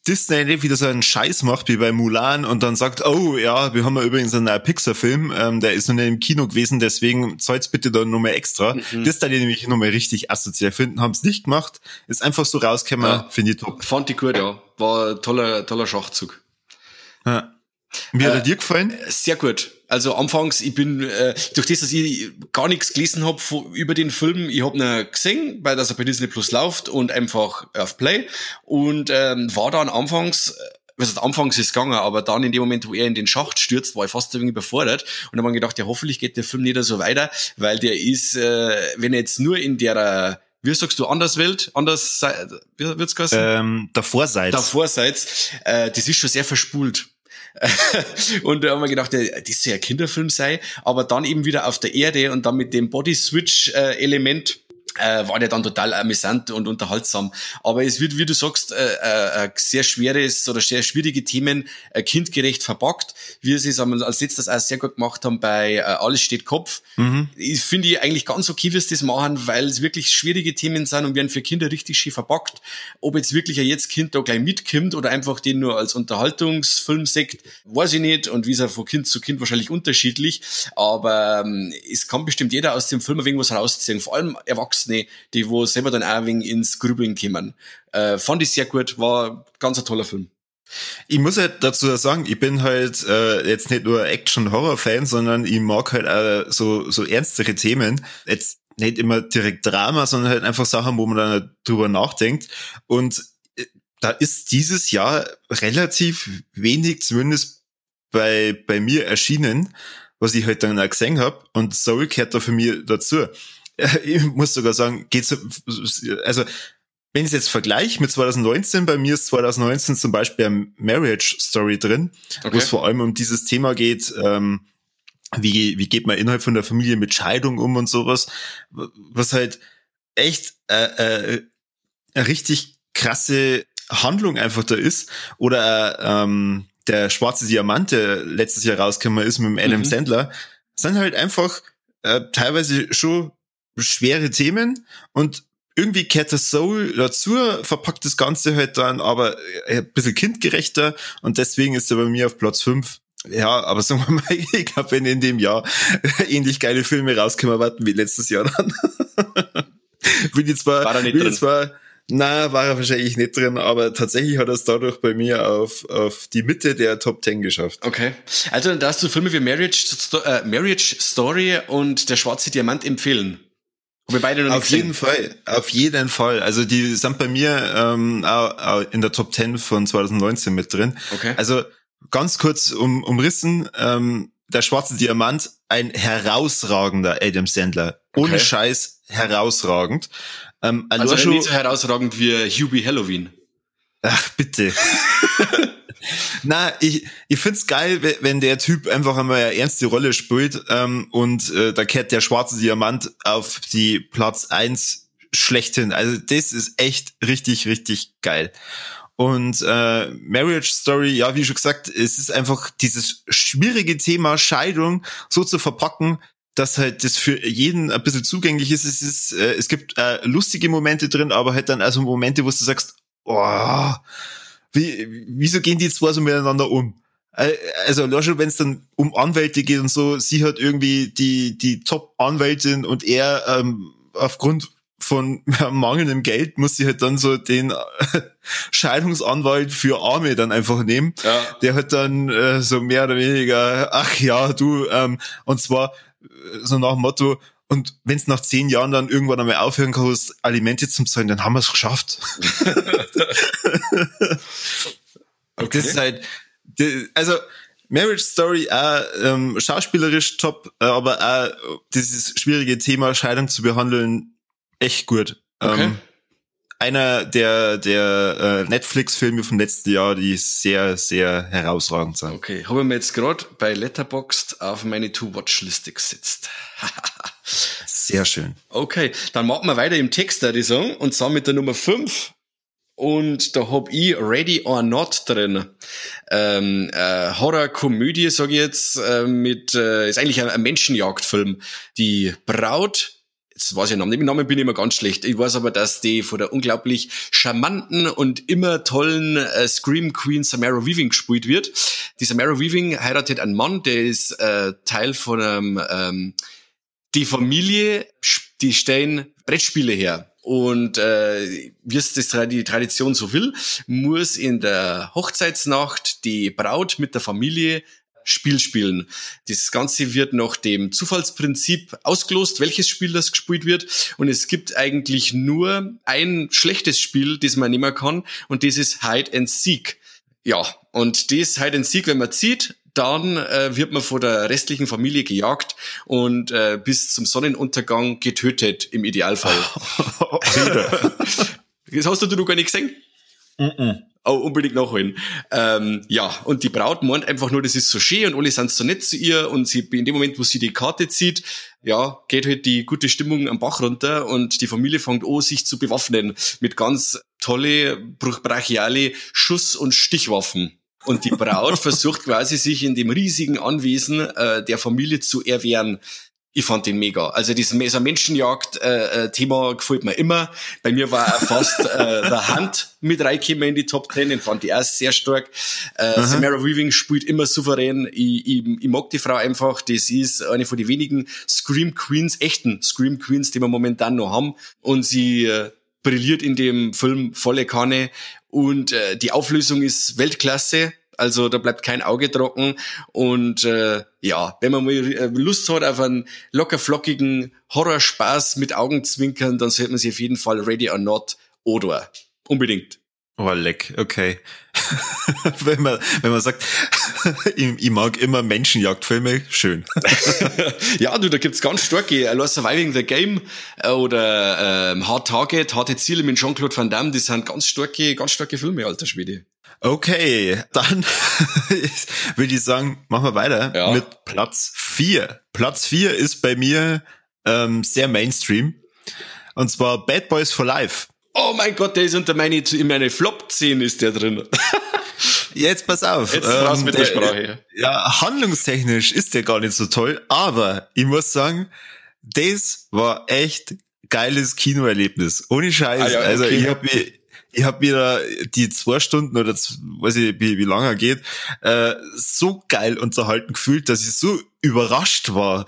Disney nicht wieder so einen Scheiß macht wie bei Mulan und dann sagt, oh ja, wir haben ja übrigens einen neuen Pixar-Film, ähm, der ist noch nicht im Kino gewesen, deswegen zahlt's bitte dann nochmal extra. Mhm. Das da nämlich nochmal richtig assoziiert finden, haben es nicht gemacht, ist einfach so rausgekommen, ja. finde ich top. Fand ich gut, ja. War ein toller, toller Schachzug. Ja. Wie hat er äh, dir gefallen? Sehr gut. Also anfangs, ich bin, äh, durch das, dass ich gar nichts gelesen habe über den Film, ich habe ihn gesehen, weil das er bei Disney Plus läuft und einfach auf Play und ähm, war dann anfangs äh, was heißt, anfangs ist es gegangen, aber dann in dem Moment, wo er in den Schacht stürzt, war ich fast ein wenig überfordert. Und dann habe ich gedacht, ja, hoffentlich geht der Film nicht so weiter, weil der ist, äh, wenn er jetzt nur in der, wie sagst du, Anderswelt, anders, wie wird's heißen? Ähm, Davorseits. Davorseits, äh, das ist schon sehr verspult. und da haben wir gedacht, das soll ja Kinderfilm sei, aber dann eben wieder auf der Erde und dann mit dem Body-Switch-Element äh, war der dann total amüsant und unterhaltsam. Aber es wird, wie du sagst, äh, äh, sehr schweres oder sehr schwierige Themen äh, kindgerecht verpackt, wie sie es als letztes auch sehr gut gemacht haben bei äh, Alles steht Kopf. Mhm. Ich finde ich eigentlich ganz okay, wie sie das machen, weil es wirklich schwierige Themen sind und werden für Kinder richtig schön verpackt. Ob jetzt wirklich ein jetzt Kind da gleich mitkommt oder einfach den nur als Unterhaltungsfilm sagt, weiß ich nicht und wie es von Kind zu Kind wahrscheinlich unterschiedlich. Aber ähm, es kann bestimmt jeder aus dem Film irgendwas rausziehen, vor allem Erwachsene Erwachsene, die wo selber dann auch wenig ins Grübeln kommen. Äh, fand ich sehr gut, war ganz ein toller Film. Ich muss halt dazu sagen, ich bin halt äh, jetzt nicht nur Action-Horror-Fan, sondern ich mag halt auch so, so ernstere Themen. Jetzt nicht immer direkt Drama, sondern halt einfach Sachen, wo man dann drüber nachdenkt. Und äh, da ist dieses Jahr relativ wenig, zumindest bei, bei mir erschienen, was ich halt dann auch gesehen habe. Und Soul gehört da für mich dazu. ich muss sogar sagen, geht's, also, wenn ich es jetzt vergleiche mit 2019, bei mir ist 2019 zum Beispiel ein Marriage Story drin, okay. wo es vor allem um dieses Thema geht, ähm, wie, wie geht man innerhalb von der Familie mit Scheidung um und sowas, was halt echt äh, äh, eine richtig krasse Handlung einfach da ist. Oder ähm, der schwarze Diamant, der letztes Jahr rausgekommen ist mit dem Adam mhm. Sandler, sind halt einfach äh, teilweise schon schwere Themen und irgendwie kehrt das Soul dazu, verpackt das Ganze halt dann aber äh, ein bisschen kindgerechter und deswegen ist er bei mir auf Platz 5. Ja, aber sagen wir mal, ich glaube, wenn in dem Jahr ähnlich geile Filme rauskommen warten wie letztes Jahr dann. will ich zwar, war er nicht will drin. zwar, na, war er wahrscheinlich nicht drin, aber tatsächlich hat er es dadurch bei mir auf, auf die Mitte der Top 10 geschafft. Okay. Also dann darfst du Filme wie Marriage, äh, Marriage Story und Der schwarze Diamant empfehlen. Wir beide noch auf jeden Fall, auf jeden Fall. Also die sind bei mir ähm, in der Top 10 von 2019 mit drin. Okay. Also ganz kurz um, umrissen, ähm, der schwarze Diamant, ein herausragender Adam Sandler. Ohne okay. Scheiß herausragend. Ähm, also nicht so herausragend wie Hubie Halloween. Ach, bitte. Na, ich, ich find's geil, wenn der Typ einfach einmal eine ernste Rolle spielt ähm, und äh, da kehrt der schwarze Diamant auf die Platz eins schlechthin. Also das ist echt richtig, richtig geil. Und äh, Marriage Story, ja, wie schon gesagt, es ist einfach dieses schwierige Thema Scheidung so zu verpacken, dass halt das für jeden ein bisschen zugänglich ist. Es ist, äh, es gibt äh, lustige Momente drin, aber halt dann also Momente, wo du sagst, oh, wie, wieso gehen die zwei so miteinander um? Also schon wenn es dann um Anwälte geht und so, sie hat irgendwie die die Top-Anwältin und er ähm, aufgrund von mangelndem Geld muss sie halt dann so den Scheidungsanwalt für Arme dann einfach nehmen. Ja. Der hat dann äh, so mehr oder weniger, ach ja, du, ähm, und zwar äh, so nach dem Motto, und wenn es nach zehn Jahren dann irgendwann einmal aufhören kannst, Alimente zu zahlen, dann haben wir es geschafft. okay. Das ist halt, also Marriage Story auch ähm, schauspielerisch top, äh, aber auch dieses schwierige Thema Scheidung zu behandeln echt gut. Okay. Ähm, einer der der äh, Netflix-Filme vom letzten Jahr, die sehr sehr herausragend sind. Okay, habe ich mir jetzt gerade bei Letterboxd auf meine To-Watch-Liste gesetzt. Sehr schön. Okay, dann machen wir weiter im Text, würde ich sagen, und zwar mit der Nummer 5. Und da hab ich Ready or Not drin. Ähm, äh, Horror-Komödie, sage ich jetzt, äh, mit, äh, ist eigentlich ein, ein Menschenjagdfilm. Die Braut jetzt weiß ich den Namen, den Namen bin ich immer ganz schlecht. Ich weiß aber, dass die von der unglaublich charmanten und immer tollen äh, Scream Queen Samara Weaving gespielt wird. Die Samara Weaving heiratet einen Mann, der ist äh, Teil von einem, ähm, die Familie, die stellen Brettspiele her. Und äh, wie es das die Tradition so will, muss in der Hochzeitsnacht die Braut mit der Familie Spiel spielen. Das Ganze wird nach dem Zufallsprinzip ausgelost, welches Spiel das gespielt wird. Und es gibt eigentlich nur ein schlechtes Spiel, das man nehmen kann, und das ist Hide and Seek. Ja, und das Hide and Seek, wenn man zieht, dann äh, wird man von der restlichen Familie gejagt und äh, bis zum Sonnenuntergang getötet im Idealfall. das hast du noch gar nicht gesehen? Mm -mm. Oh, unbedingt nachholen. Ähm, ja, und die Braut meint einfach nur, das ist so schön und alle sind so nett zu ihr und sie in dem Moment, wo sie die Karte zieht, ja, geht halt die gute Stimmung am Bach runter und die Familie fängt an, sich zu bewaffnen mit ganz tolle, brachiale Schuss- und Stichwaffen. Und die Braut versucht quasi sich in dem riesigen Anwesen äh, der Familie zu erwehren ich fand den mega. Also dieses so Menschenjagd-Thema äh, äh gefällt mir immer. Bei mir war er fast äh, der Hand mit reingekommen in die Top Ten, den fand ich auch sehr stark. Äh, Samara Weaving spielt immer souverän. Ich, ich, ich mag die Frau einfach. Das ist eine von den wenigen Scream Queens, echten Scream Queens, die wir momentan noch haben. Und sie äh, brilliert in dem Film volle Kanne. Und äh, die Auflösung ist Weltklasse. Also da bleibt kein Auge trocken. Und äh, ja, wenn man mal äh, Lust hat auf einen locker flockigen Horrorspaß mit Augenzwinkern, dann sollte man sich auf jeden Fall Ready or Not oder unbedingt. Oh, leck, okay. wenn, man, wenn man sagt, ich, ich, mag immer Menschenjagdfilme, schön. ja, du, da gibt's ganz starke, uh, Surviving the Game äh, oder ähm, Hard Target, Harte Ziele mit Jean-Claude Van Damme, die sind ganz starke, ganz starke Filme, alter Schwede. Okay, dann würde ich sagen, machen wir weiter ja. mit Platz vier. Platz vier ist bei mir ähm, sehr Mainstream. Und zwar Bad Boys for Life. Oh mein Gott, der ist unter meine, in meine Flop 10 ist der drin. Jetzt pass auf. Jetzt raus ähm, mit der, der Sprache. Ja, handlungstechnisch ist der gar nicht so toll, aber ich muss sagen, das war echt geiles Kinoerlebnis. Ohne Scheiß. Ah, ja, also okay. Also ich habe mir, ich hab mir da die zwei Stunden oder weiß ich, wie, wie lange er geht, äh, so geil unterhalten gefühlt, dass ich so überrascht war,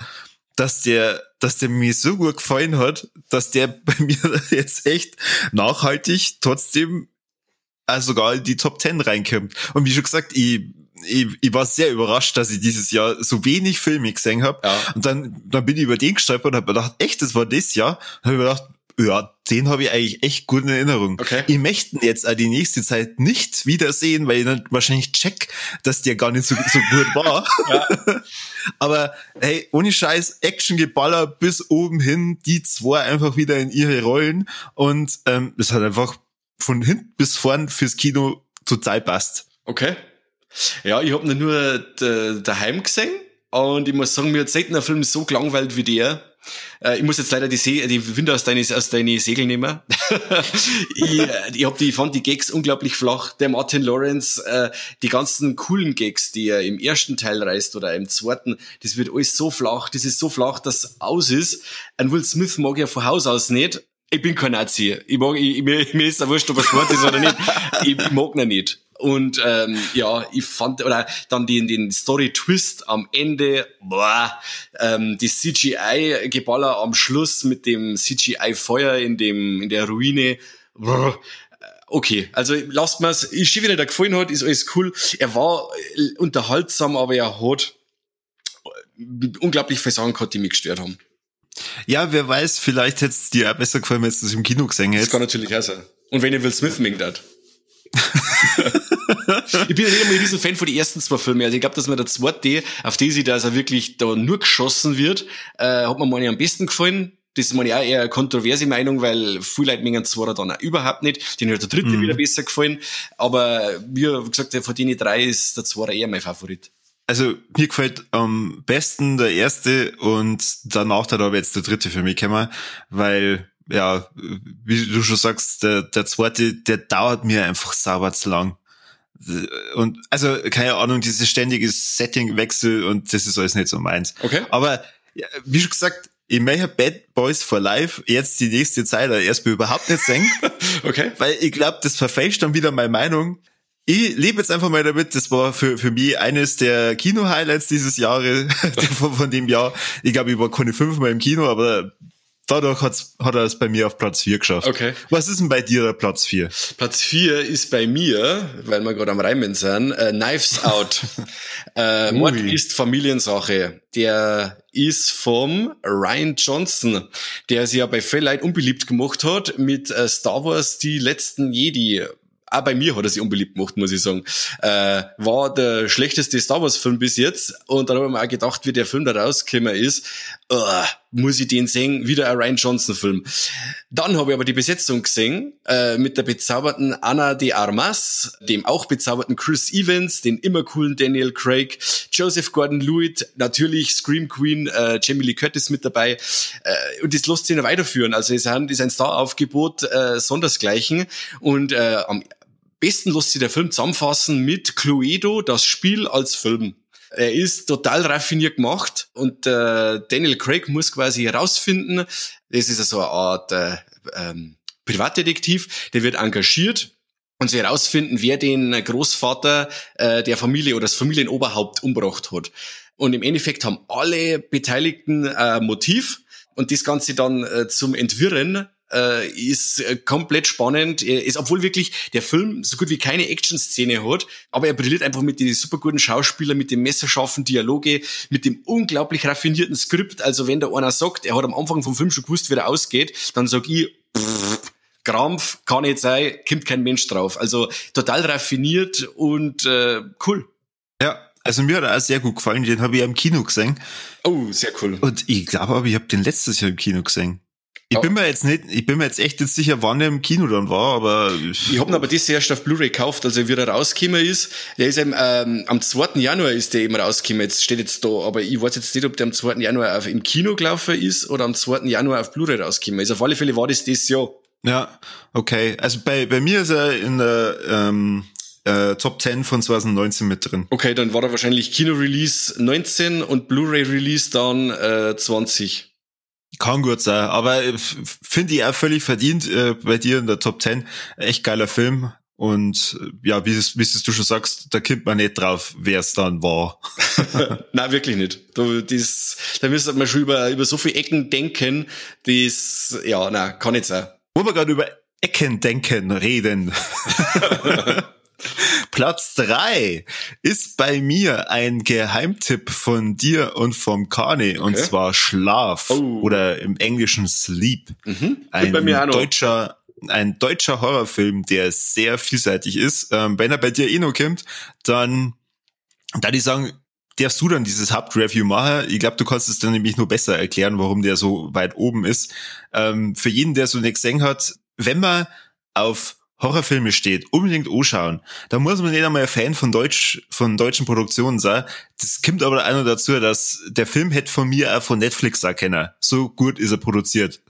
dass der, dass der mir so gut gefallen hat, dass der bei mir jetzt echt nachhaltig trotzdem also sogar in die Top 10 reinkommt. Und wie schon gesagt, ich, ich, ich war sehr überrascht, dass ich dieses Jahr so wenig Filme gesehen habe. Ja. Und dann, dann bin ich über den gestolpert und habe mir gedacht, echt, das war das Jahr? Dann habe mir gedacht, ja, den habe ich eigentlich echt gut in Erinnerung. Okay. Ich möchte jetzt auch die nächste Zeit nicht wiedersehen, weil ich dann wahrscheinlich check, dass der gar nicht so, so gut war. ja. Aber hey, ohne Scheiß, Actiongeballer bis oben hin, die zwei einfach wieder in ihre Rollen und ähm, das hat einfach von hinten bis vorn fürs Kino total passt. Okay. Ja, ich habe nur daheim gesehen und ich muss sagen, mir hat selten ein Film so gelangweilt wie der. Äh, ich muss jetzt leider die, See die Winde aus deinen aus deine Segel nehmen. ich ich, hab die, ich fand die Gags unglaublich flach. Der Martin Lawrence, äh, die ganzen coolen Gags, die er im ersten Teil reißt oder im zweiten, das wird alles so flach, das ist so flach, dass aus ist. Ein Will Smith mag ja von Haus aus nicht, ich bin kein Nazi. Ich mag, ich, mir, mir ist ja wurscht, ob er schwarz ist oder nicht. Ich mag ihn nicht. Und ähm, ja, ich fand, oder dann den, den Story-Twist am Ende, boah, ähm, die CGI-Geballer am Schluss mit dem CGI-Feuer in dem in der Ruine. Boah, okay, also lasst mal's. Ich stehe, wie der gefallen hat, ist alles cool. Er war unterhaltsam, aber er hat unglaublich viele Sachen gehabt, die mich gestört haben. Ja, wer weiß, vielleicht hätte es dir auch besser gefallen, wenn du es im Kino gesehen hättest. Das kann natürlich auch sein. Und wenn ihr Will Smith mengt hat. ich bin ja nicht einmal ein riesen Fan von den ersten zwei Filmen. Also ich glaube, dass mir der zweite, auf die sie da also wirklich da nur geschossen wird, äh, hat mir meine am besten gefallen. Das ist meine auch eher eine kontroverse Meinung, weil viele Leute mengen zwar dann auch überhaupt nicht. Den hat der dritte mhm. wieder besser gefallen. Aber wie gesagt, von denen drei ist der zweite eher mein Favorit also mir gefällt am besten der erste und danach dann aber jetzt der dritte für mich gekommen, weil ja, wie du schon sagst, der, der zweite, der dauert mir einfach sauber zu lang. Und also, keine Ahnung, dieses ständige Settingwechsel und das ist alles nicht so meins. Okay. Aber wie schon gesagt, ich möchte Bad Boys for Life jetzt die nächste Zeit erstmal überhaupt nicht singen. okay. Weil ich glaube, das verfälscht dann wieder meine Meinung ich lebe jetzt einfach mal damit. Das war für, für mich eines der Kino-Highlights dieses Jahres, von, von dem Jahr. Ich glaube, ich war keine fünfmal im Kino, aber dadurch hat's, hat er es bei mir auf Platz vier geschafft. Okay. Was ist denn bei dir der Platz vier? Platz vier ist bei mir, weil wir gerade am Reimen sind, äh, Knives Out. äh, Mord ist Familiensache. Der ist vom Ryan Johnson, der sich ja bei Felllight unbeliebt gemacht hat mit äh, Star Wars Die letzten Jedi auch bei mir hat er sich unbeliebt gemacht, muss ich sagen. Äh, war der schlechteste Star Wars Film bis jetzt und dann habe ich mir auch gedacht, wie der Film da rausgekommen ist, uh, muss ich den sehen, wieder ein Ryan Johnson Film. Dann habe ich aber die Besetzung gesehen äh, mit der bezauberten Anna de Armas, dem auch bezauberten Chris Evans, den immer coolen Daniel Craig, Joseph Gordon-Lewitt, natürlich Scream Queen, äh, Jamie Lee Curtis mit dabei äh, und das lässt sich noch weiterführen. Also es ist ein Star-Aufgebot äh, sondersgleichen und äh, am besten lässt sich der Film zusammenfassen mit Cluedo, das Spiel als Film. Er ist total raffiniert gemacht und äh, Daniel Craig muss quasi herausfinden, das ist so eine Art äh, ähm, Privatdetektiv, der wird engagiert und sie herausfinden, wer den Großvater äh, der Familie oder das Familienoberhaupt umgebracht hat. Und im Endeffekt haben alle Beteiligten äh, Motiv und das Ganze dann äh, zum Entwirren äh, ist äh, komplett spannend. Er ist, obwohl wirklich der Film so gut wie keine Action-Szene hat, aber er brilliert einfach mit den super guten Schauspielern, mit dem messerscharfen Dialoge, mit dem unglaublich raffinierten Skript. Also wenn da einer sagt, er hat am Anfang vom Film schon gewusst, wie er ausgeht, dann sag ich, pff, Krampf, kann nicht sein, kommt kein Mensch drauf. Also total raffiniert und äh, cool. Ja, also mir hat er auch sehr gut gefallen. Den habe ich ja im Kino gesehen. Oh, sehr cool. Und ich glaube aber, ich habe den letztes Jahr im Kino gesehen. Ich bin mir jetzt nicht, ich bin mir jetzt echt nicht sicher, wann er im Kino dann war, aber. Ich hab ihn aber das erst auf Blu-ray gekauft, also wie er rausgekommen ist. Der ist eben, ähm, am 2. Januar ist der eben rausgekommen, jetzt steht jetzt da, aber ich weiß jetzt nicht, ob der am 2. Januar auf, im Kino gelaufen ist oder am 2. Januar auf Blu-ray rausgekommen ist. Auf alle Fälle war das das Jahr. Ja, okay. Also bei, bei mir ist er in der ähm, äh, Top 10 von 2019 mit drin. Okay, dann war er wahrscheinlich Kino-Release 19 und Blu-ray-Release dann äh, 20. Kann gut sein, aber finde ich auch völlig verdient äh, bei dir in der Top 10. Echt geiler Film. Und äh, ja, wie es, wie es du schon sagst, da kommt man nicht drauf, wer es dann war. Nein, wirklich nicht. Da, das, da müsste man schon über, über so viele Ecken denken, das, ja, na, kann nicht sein. Wo wir gerade über Ecken denken, reden. Platz drei ist bei mir ein Geheimtipp von dir und vom Kane okay. und zwar Schlaf oh. oder im Englischen Sleep. Mhm. Ein deutscher ein deutscher Horrorfilm, der sehr vielseitig ist. Ähm, wenn er bei dir eh noch kommt, dann da die sagen, darfst du dann dieses Hauptreview machen. Ich glaube, du kannst es dann nämlich nur besser erklären, warum der so weit oben ist. Ähm, für jeden, der so nichts gesehen hat, wenn man auf Horrorfilme steht, unbedingt anschauen. Da muss man nicht einmal ein Fan von Deutsch, von deutschen Produktionen sein. Das kommt aber auch noch dazu, dass der Film hätte von mir auch von Netflix erkennen. So gut ist er produziert.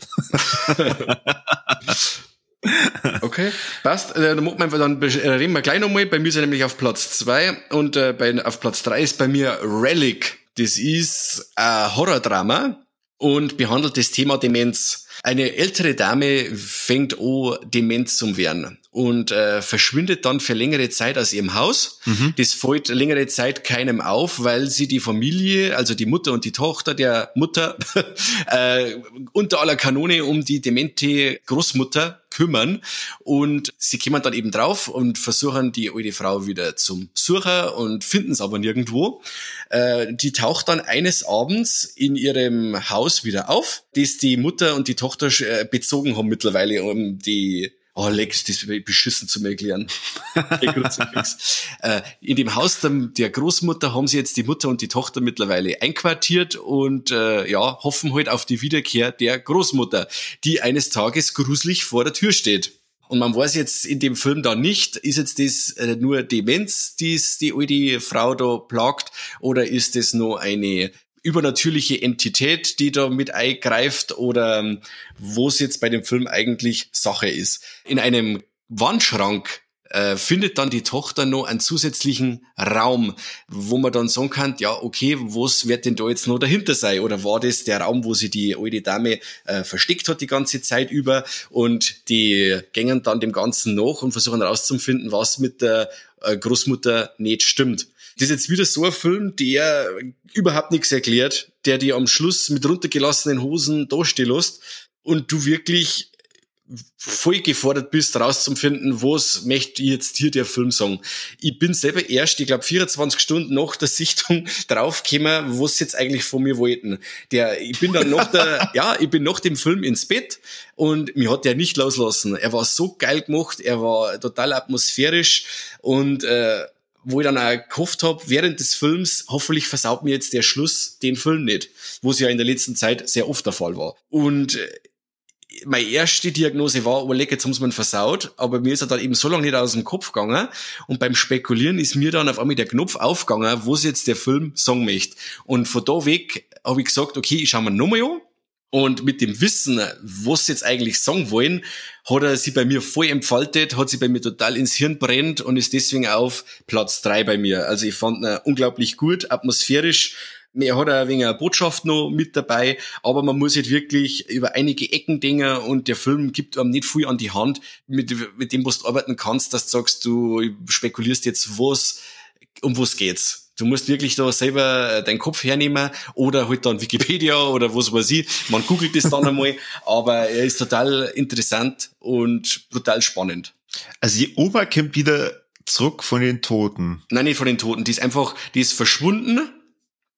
okay, passt. Äh, dann, dann reden wir gleich nochmal. Bei mir ist er nämlich auf Platz zwei und äh, bei, auf Platz drei ist bei mir Relic. Das ist ein Horrordrama und behandelt das Thema Demenz. Eine ältere Dame fängt an, dement zu werden und äh, verschwindet dann für längere Zeit aus ihrem Haus. Mhm. Das fällt längere Zeit keinem auf, weil sie die Familie, also die Mutter und die Tochter der Mutter, äh, unter aller Kanone um die demente Großmutter kümmern. Und sie kommen dann eben drauf und versuchen die alte Frau wieder zum Suchen und finden es aber nirgendwo. Äh, die taucht dann eines Abends in ihrem Haus wieder auf, das die Mutter und die Tochter äh, bezogen haben mittlerweile, um die Oh, Lex, das beschissen zu erklären. äh, in dem Haus der, der, Großmutter haben sie jetzt die Mutter und die Tochter mittlerweile einquartiert und äh, ja, hoffen halt auf die Wiederkehr der Großmutter, die eines Tages gruselig vor der Tür steht. Und man weiß jetzt in dem Film da nicht, ist jetzt das äh, nur Demenz, die die alte Frau da plagt, oder ist das nur eine übernatürliche Entität, die da mit eingreift oder ähm, wo es jetzt bei dem Film eigentlich Sache ist. In einem Wandschrank äh, findet dann die Tochter noch einen zusätzlichen Raum, wo man dann sagen kann, ja, okay, was wird denn da jetzt noch dahinter sein? Oder war das der Raum, wo sie die alte Dame äh, versteckt hat die ganze Zeit über und die gängen dann dem Ganzen nach und versuchen herauszufinden, was mit der äh, Großmutter nicht stimmt. Das ist jetzt wieder so ein Film, der überhaupt nichts erklärt, der dir am Schluss mit runtergelassenen Hosen dastehen lässt und du wirklich voll gefordert bist, rauszufinden, was möchte jetzt hier der Film sagen. Ich bin selber erst, ich glaube, 24 Stunden nach der Sichtung draufgekommen, was jetzt eigentlich von mir wollten. Der, ich bin dann nach der, ja, ich bin nach dem Film ins Bett und mir hat der nicht loslassen. Er war so geil gemacht, er war total atmosphärisch und äh, wo ich dann auch gehofft habe, während des Films, hoffentlich versaut mir jetzt der Schluss den Film nicht, wo es ja in der letzten Zeit sehr oft der Fall war. Und äh, meine erste Diagnose war, leck, jetzt haben sie mir versaut, aber mir ist er dann eben so lange nicht aus dem Kopf gegangen und beim Spekulieren ist mir dann auf einmal der Knopf aufgegangen, wo jetzt der Film sagen möchte. Und von da weg habe ich gesagt, okay, ich schaue mir nochmal an und mit dem Wissen, was sie jetzt eigentlich sagen wollen, hat er sie bei mir voll entfaltet, hat sie bei mir total ins Hirn brennt und ist deswegen auf Platz drei bei mir. Also ich fand ihn unglaublich gut, atmosphärisch. Er hat ein wenig eine Botschaft noch mit dabei, aber man muss halt wirklich über einige Ecken denken und der Film gibt einem nicht viel an die Hand, mit, mit dem was du arbeiten kannst, dass du sagst, du spekulierst jetzt, was, um was geht's Du musst wirklich da selber deinen Kopf hernehmen oder halt dann Wikipedia oder was weiß ich. Man googelt das dann einmal, aber er ist total interessant und brutal spannend. Also die Oma kommt wieder zurück von den Toten. Nein, nicht von den Toten. Die ist einfach, die ist verschwunden.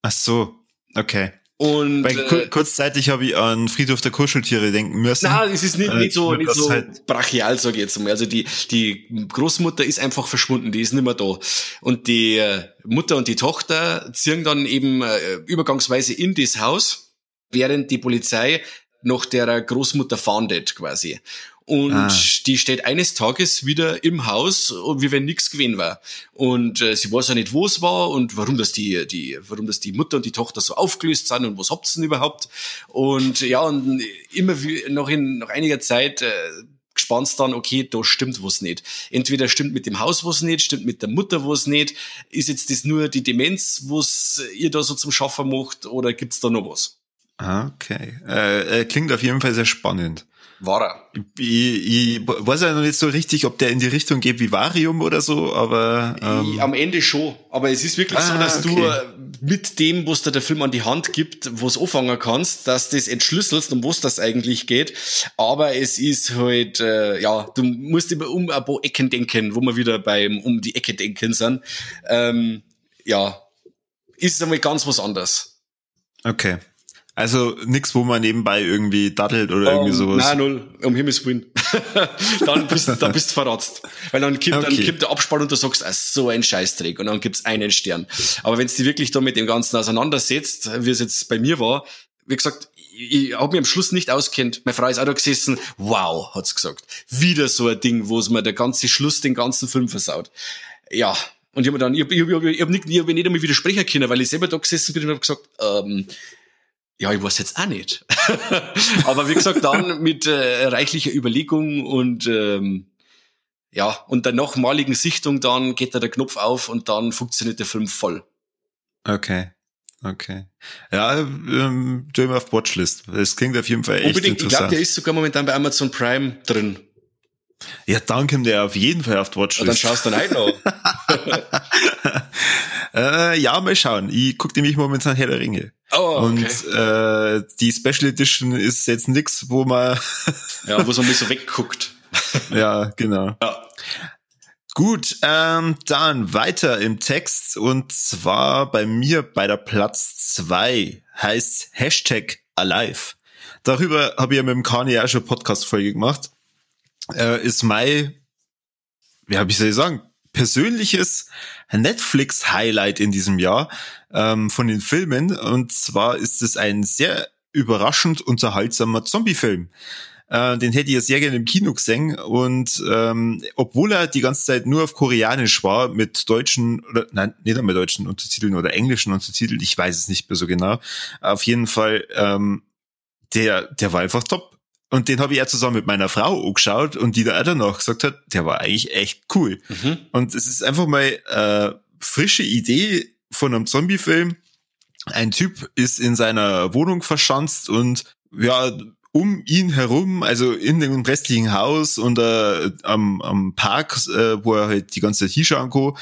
Ach so, okay. Und Weil, äh, kurzzeitig habe ich an Friedhof der Kuscheltiere denken müssen. Nein, es ist nicht, nicht so, äh, nicht so halt brachial, sage ich jetzt mal. Also die, die Großmutter ist einfach verschwunden, die ist nicht mehr da. Und die äh, Mutter und die Tochter ziehen dann eben äh, übergangsweise in das Haus, während die Polizei nach der Großmutter fahndet quasi. Und ah. die steht eines Tages wieder im Haus, wie wenn nichts gewesen war. Und äh, sie weiß ja nicht, wo es war und warum das die, die, warum das die Mutter und die Tochter so aufgelöst sind und was habt's denn überhaupt. Und ja, und immer wie, noch in nach einiger Zeit äh, gespannt dann, okay, da stimmt was nicht. Entweder stimmt mit dem Haus was nicht, stimmt mit der Mutter was nicht. Ist jetzt das nur die Demenz, was ihr da so zum Schaffen macht, oder gibt's da noch was? Ah, okay. Äh, äh, klingt auf jeden Fall sehr spannend. War er. Ich, ich weiß ja noch nicht so richtig, ob der in die Richtung geht wie Varium oder so, aber. Ähm Am Ende schon. Aber es ist wirklich ah, so, dass okay. du mit dem, was dir der Film an die Hand gibt, was anfangen kannst, dass das entschlüsselst, um was das eigentlich geht. Aber es ist halt, äh, ja, du musst immer um ein paar Ecken denken, wo wir wieder beim um die Ecke denken sind. Ähm, ja, ist einmal ganz was anderes. Okay. Also nix, wo man nebenbei irgendwie dattelt oder um, irgendwie sowas. Nein, null, um Himmels Willen. dann bist du dann bist du verratzt. Weil dann kippt, okay. dann kippt der Abspann und du sagst, ah, so ein Scheißdreck und dann gibt's einen Stern. Aber wenn du dich wirklich da mit dem Ganzen auseinandersetzt, wie es jetzt bei mir war, wie gesagt, ich, habe mich am Schluss nicht auskennt. Meine Frau ist auch da gesessen. Wow, hat's gesagt. Wieder so ein Ding, wo es mir der ganze Schluss den ganzen Film versaut. Ja, und ich habe mir dann, ich, ich, ich, ich hab nicht, ich hab nicht einmal widersprechen können, weil ich selber da gesessen bin und habe gesagt, ähm, ja, ich weiß jetzt auch nicht. Aber wie gesagt, dann mit äh, reichlicher Überlegung und ähm, ja, und der nochmaligen Sichtung, dann geht da der Knopf auf und dann funktioniert der Film voll. Okay. Okay. Ja, ähm, ich auf Watchlist. Das klingt auf jeden Fall echt Unbedingt. interessant. Ich glaube, der ist sogar momentan bei Amazon Prime drin. Ja, dann kommt der auf jeden Fall auf die Watchlist. Ja, dann schaust du dann ein noch. äh, ja, mal schauen. Ich gucke nämlich momentan Herr der Ringe. Oh, okay. Und äh, die Special Edition ist jetzt nix, wo man ja, wo so ein bisschen wegguckt. ja, genau. Ja. Gut, ähm, dann weiter im Text und zwar bei mir bei der Platz zwei heißt Hashtag Alive. Darüber habe ich ja mit dem Kani auch schon Podcast-Folge gemacht. Äh, ist mein, ja, wie soll ich sagen, persönliches Netflix-Highlight in diesem Jahr ähm, von den Filmen. Und zwar ist es ein sehr überraschend unterhaltsamer Zombie-Film. Äh, den hätte ich ja sehr gerne im Kino gesehen. Und ähm, obwohl er die ganze Zeit nur auf Koreanisch war, mit deutschen, oder nein, nicht einmal deutschen Untertiteln oder englischen Untertiteln, ich weiß es nicht mehr so genau. Auf jeden Fall, ähm, der, der war einfach top. Und den habe ich ja zusammen mit meiner Frau angeschaut und die da auch danach gesagt hat, der war eigentlich echt cool. Mhm. Und es ist einfach mal äh, frische Idee von einem Zombie-Film. Ein Typ ist in seiner Wohnung verschanzt und ja, um ihn herum, also in dem restlichen Haus und äh, am, am Park, äh, wo er halt die ganze hinschauen kann,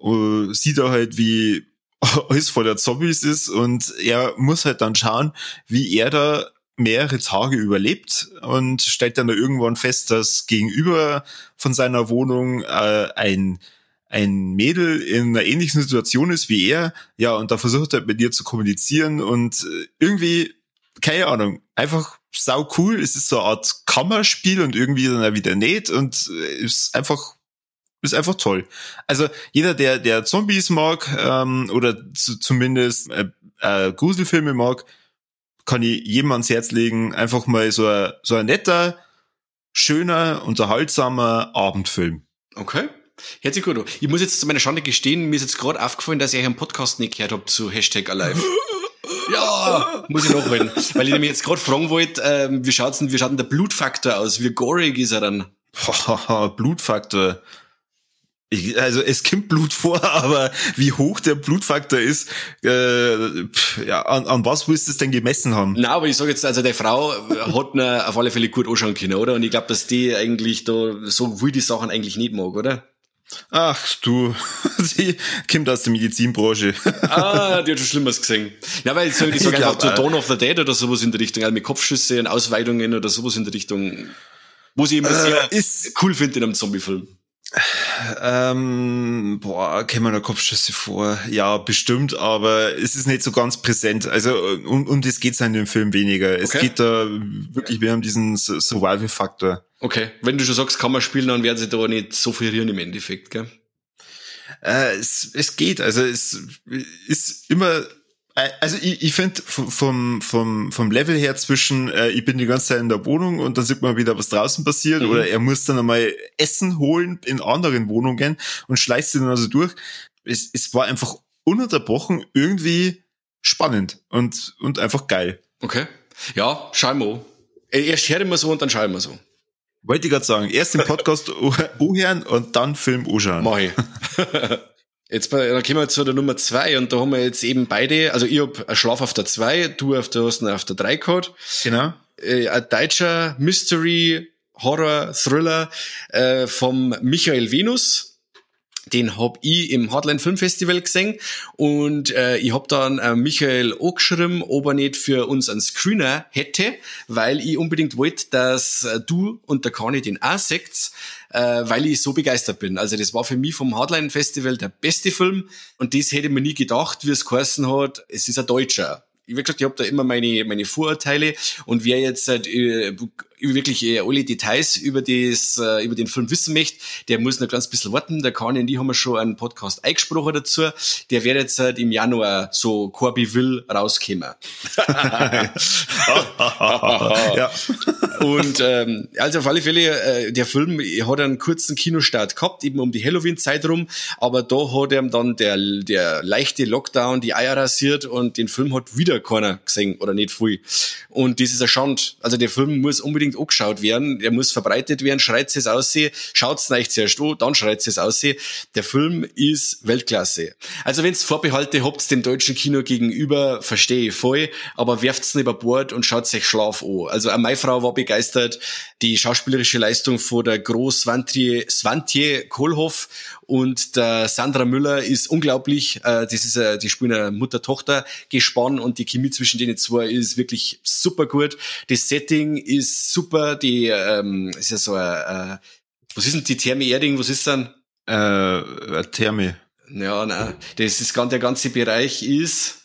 äh, sieht er halt, wie alles voller Zombies ist und er muss halt dann schauen, wie er da mehrere Tage überlebt und stellt dann da irgendwann fest, dass gegenüber von seiner Wohnung äh, ein ein Mädel in einer ähnlichen Situation ist wie er, ja, und da versucht er mit ihr zu kommunizieren und äh, irgendwie, keine Ahnung, einfach sau cool. Es ist so eine Art Kammerspiel und irgendwie dann wieder nicht und äh, ist einfach ist einfach toll. Also jeder, der der Zombies mag ähm, oder zu, zumindest äh, äh, Gruselfilme mag, kann ich jedem ans Herz legen, einfach mal so ein, so ein netter, schöner, unterhaltsamer Abendfilm. Okay. Herzlich gut. Ich muss jetzt zu meiner Schande gestehen, mir ist jetzt gerade aufgefallen, dass ich einen Podcast nicht gehört habe zu Hashtag Alive. Ja, muss ich nachholen. Weil ich nämlich jetzt gerade fragen wollte, äh, wie schaut's denn, wie schaut denn der Blutfaktor aus? Wie gorig ist er dann? Blutfaktor. Ich, also es kommt Blut vor, aber wie hoch der Blutfaktor ist, äh, pff, ja, an, an was willst du es denn gemessen haben? Na, aber ich sage jetzt, also der Frau hat ihn auf alle Fälle gut anschauen können, oder? Und ich glaube, dass die eigentlich da so will die Sachen eigentlich nicht mag, oder? Ach du, sie kommt aus der Medizinbranche. ah, die hat schon Schlimmes gesehen. Ja, weil ich sage, ich sag ich einfach so Dawn of the Dead oder sowas in der Richtung, also mit Kopfschüsse und Ausweitungen oder sowas in der Richtung, wo sie immer äh, sehr ist, cool finde in einem Zombie-Film. Ähm, boah, kämen da Kopfschüsse vor? Ja, bestimmt, aber es ist nicht so ganz präsent. Also um, um das geht's in dem Film weniger. Okay. Es geht da wirklich mehr um diesen Survival-Faktor. Okay, wenn du schon sagst, kann man spielen, dann werden sie da nicht so verlieren im Endeffekt, gell? Äh, es, es geht, also es ist immer also ich, ich finde vom, vom, vom Level her zwischen, äh, ich bin die ganze Zeit in der Wohnung und dann sieht man wieder, was draußen passiert, mhm. oder er muss dann einmal Essen holen in anderen Wohnungen und schleicht sie dann also durch. Es, es war einfach ununterbrochen irgendwie spannend und, und einfach geil. Okay. Ja, schauen wir. Erst hören wir so und dann schauen wir so. Wollte ich gerade sagen, erst den Podcast anhören und dann Film anschauen. Mach ich. Jetzt bei, dann kommen wir zu der Nummer zwei und da haben wir jetzt eben beide, also ich hab Schlaf auf der zwei, du auf der, hast auf der drei gehabt. Genau. Äh, ein deutscher Mystery Horror Thriller äh, vom Michael Venus den hab ich im Hardline Film Festival gesehen und äh, ich hab dann äh, Michael angeschrieben, ob er nicht für uns einen Screener hätte, weil ich unbedingt wollte, dass äh, du und der Kani den auch seht, äh, weil ich so begeistert bin. Also das war für mich vom Hardline Festival der beste Film und das hätte mir nie gedacht, wie es geheißen hat, es ist ein Deutscher wie gesagt, ich habe da immer meine, meine Vorurteile und wer jetzt äh, wirklich äh, alle Details über, das, äh, über den Film wissen möchte, der muss noch ganz bisschen warten. Der Kani und die haben wir schon einen Podcast eingesprochen dazu. Der wird jetzt halt im Januar so Corby will rauskommen. ja. Und ähm, also auf alle Fälle, äh, der Film hat einen kurzen Kinostart gehabt, eben um die Halloween-Zeit rum, aber da hat ihm dann der, der leichte Lockdown die Eier rasiert und den Film hat wieder keiner gesehen oder nicht viel. Und das ist ein Schand. Also der Film muss unbedingt angeschaut werden, der muss verbreitet werden, schreit es aussehen, schaut's nicht zuerst an, dann schreit es aussehen. Der Film ist Weltklasse. Also wenn's Vorbehalte habt dem deutschen Kino gegenüber, verstehe ich voll, aber werft's nicht über Bord und schaut sich Schlaf an. Also meine Frau war begeistert, die schauspielerische Leistung von der Groß Svantje Kohlhoff und der Sandra Müller ist unglaublich. Äh, das ist äh, die spielen ein Mutter-Tochter gespannt und die Chemie zwischen denen zwei ist wirklich super gut. Das Setting ist super. Die ähm, ist ja so ein, äh, was ist denn die Therme Erding? Was ist dann? Äh, Therme. Ja, nein. Das ist der ganze Bereich ist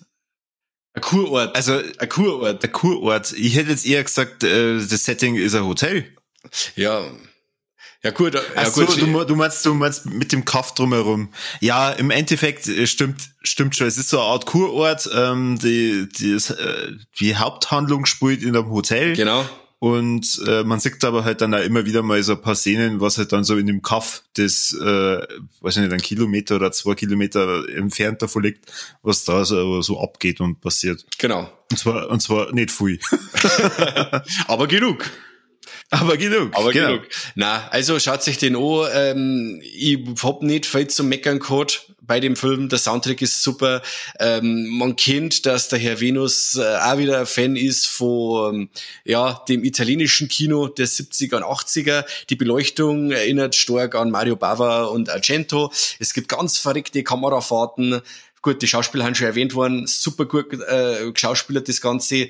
ein Kurort. Also ein Kurort. Ein Kurort. Ich hätte jetzt eher gesagt, äh, das Setting ist ein Hotel. Ja, ja gut, ja Ach gut. So, du, du, meinst, du meinst mit dem Kaff drumherum. Ja, im Endeffekt äh, stimmt, stimmt schon. Es ist so eine Art Kurort. Ähm, die, die, äh, die Haupthandlung spielt in einem Hotel. Genau. Und äh, man sieht aber halt dann auch immer wieder mal so ein paar Szenen, was halt dann so in dem Kaff, das, äh, weiß ich nicht, ein Kilometer oder zwei Kilometer entfernt davon liegt, was da so, so abgeht und passiert. Genau. Und zwar, und zwar nicht viel. aber genug. Aber genug. Aber genau. genug. Na, also schaut sich den an. Ähm, ich hab nicht viel zu meckern gehabt bei dem Film. Der Soundtrack ist super. Ähm, man kennt, dass der Herr Venus äh, auch wieder ein Fan ist von ähm, ja, dem italienischen Kino der 70er und 80er. Die Beleuchtung erinnert stark an Mario Bava und Argento. Es gibt ganz verrückte Kamerafahrten. Gut, die Schauspieler haben schon erwähnt worden, super gut äh, geschauspielert das Ganze.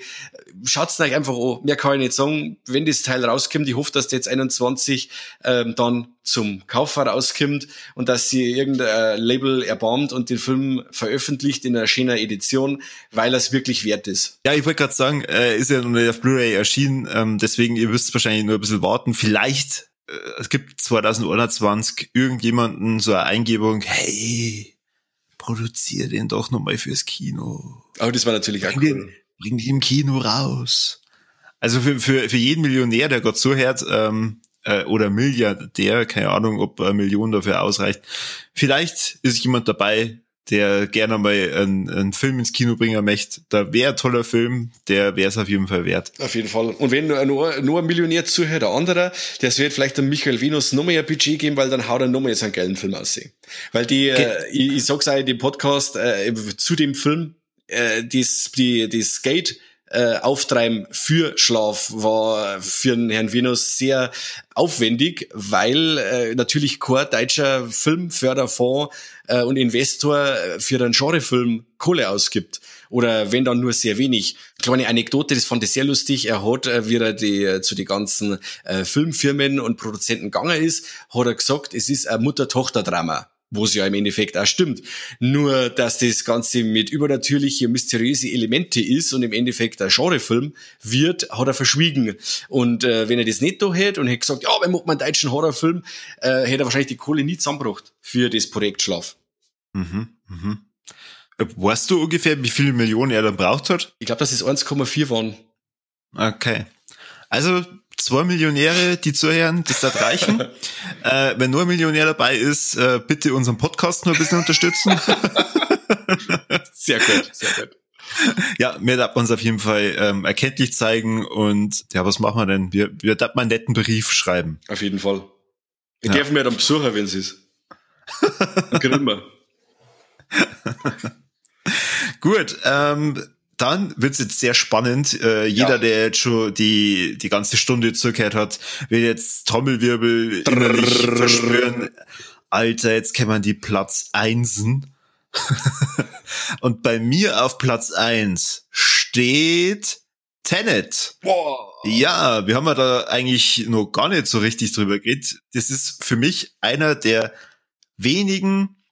Schaut's euch einfach an. Mehr kann ich nicht sagen. Wenn das Teil rauskommt, ich hoffe, dass der jetzt 21 ähm, dann zum Kauf rauskommt und dass sie irgendein Label erbarmt und den Film veröffentlicht in einer schönen Edition, weil es wirklich wert ist. Ja, ich wollte gerade sagen, äh, ist ja noch nicht auf Blu-ray erschienen, ähm, deswegen ihr müsst wahrscheinlich nur ein bisschen warten. Vielleicht äh, es gibt 2021 irgendjemanden so eine Eingebung, hey, produziere den doch nochmal fürs Kino. Aber das war natürlich bring auch cool. Den, bring die im Kino raus. Also für, für, für jeden Millionär, der Gott zuhört, ähm, äh, oder Milliardär, keine Ahnung, ob eine Million dafür ausreicht. Vielleicht ist jemand dabei, der gerne mal einen, einen Film ins Kino bringen möchte, da wäre ein toller Film, der wäre es auf jeden Fall wert. Auf jeden Fall. Und wenn nur, nur, nur ein Millionär zuhört, der andere, der wird vielleicht dem Michael Venus noch mehr Budget geben, weil dann haut er noch mehr so einen geilen Film aussehen. Weil die, äh, ich, ich sag's auch in dem Podcast, äh, zu dem Film, äh, das, die, die Skate, äh, auftreiben für Schlaf war für den Herrn Venus sehr aufwendig, weil äh, natürlich kein deutscher Filmförderfonds äh, und Investor für einen Genrefilm Kohle ausgibt oder wenn dann nur sehr wenig. Kleine Anekdote, das fand ich sehr lustig. Er hat, äh, wie er die, äh, zu den ganzen äh, Filmfirmen und Produzenten gegangen ist, hat er gesagt, es ist ein Mutter-Tochter-Drama wo es ja im Endeffekt auch stimmt. Nur, dass das Ganze mit übernatürliche, mysteriöse Elemente ist und im Endeffekt ein Genrefilm wird, hat er verschwiegen. Und äh, wenn er das nicht da hätte und hätte gesagt, ja, wenn macht man einen deutschen Horrorfilm, äh, hätte er wahrscheinlich die Kohle nie zusammengebracht für das Projekt Schlaf. Mhm, mhm. Weißt du ungefähr, wie viele Millionen er dann braucht hat? Ich glaube, dass es 1,4 waren. Okay. Also zwei Millionäre, die zuhören, das wird reichen. äh, wenn nur ein Millionär dabei ist, äh, bitte unseren Podcast nur ein bisschen unterstützen. sehr gut, sehr gut. Ja, mir darf man es auf jeden Fall ähm, erkenntlich zeigen und ja, was machen wir denn? Wir, wir darf mal einen netten Brief schreiben. Auf jeden Fall. Wir ja. dürfen ja dann besuchen, wenn es ist. Können wir. Gut, ähm, dann wird's jetzt sehr spannend. Äh, jeder, ja. der jetzt schon die, die ganze Stunde zugehört hat, will jetzt Trommelwirbel innerlich verspüren. Alter, jetzt kann man die Platz einsen. Und bei mir auf Platz eins steht Tenet. Boah. Ja, wir haben ja da eigentlich noch gar nicht so richtig drüber geredet. Das ist für mich einer der wenigen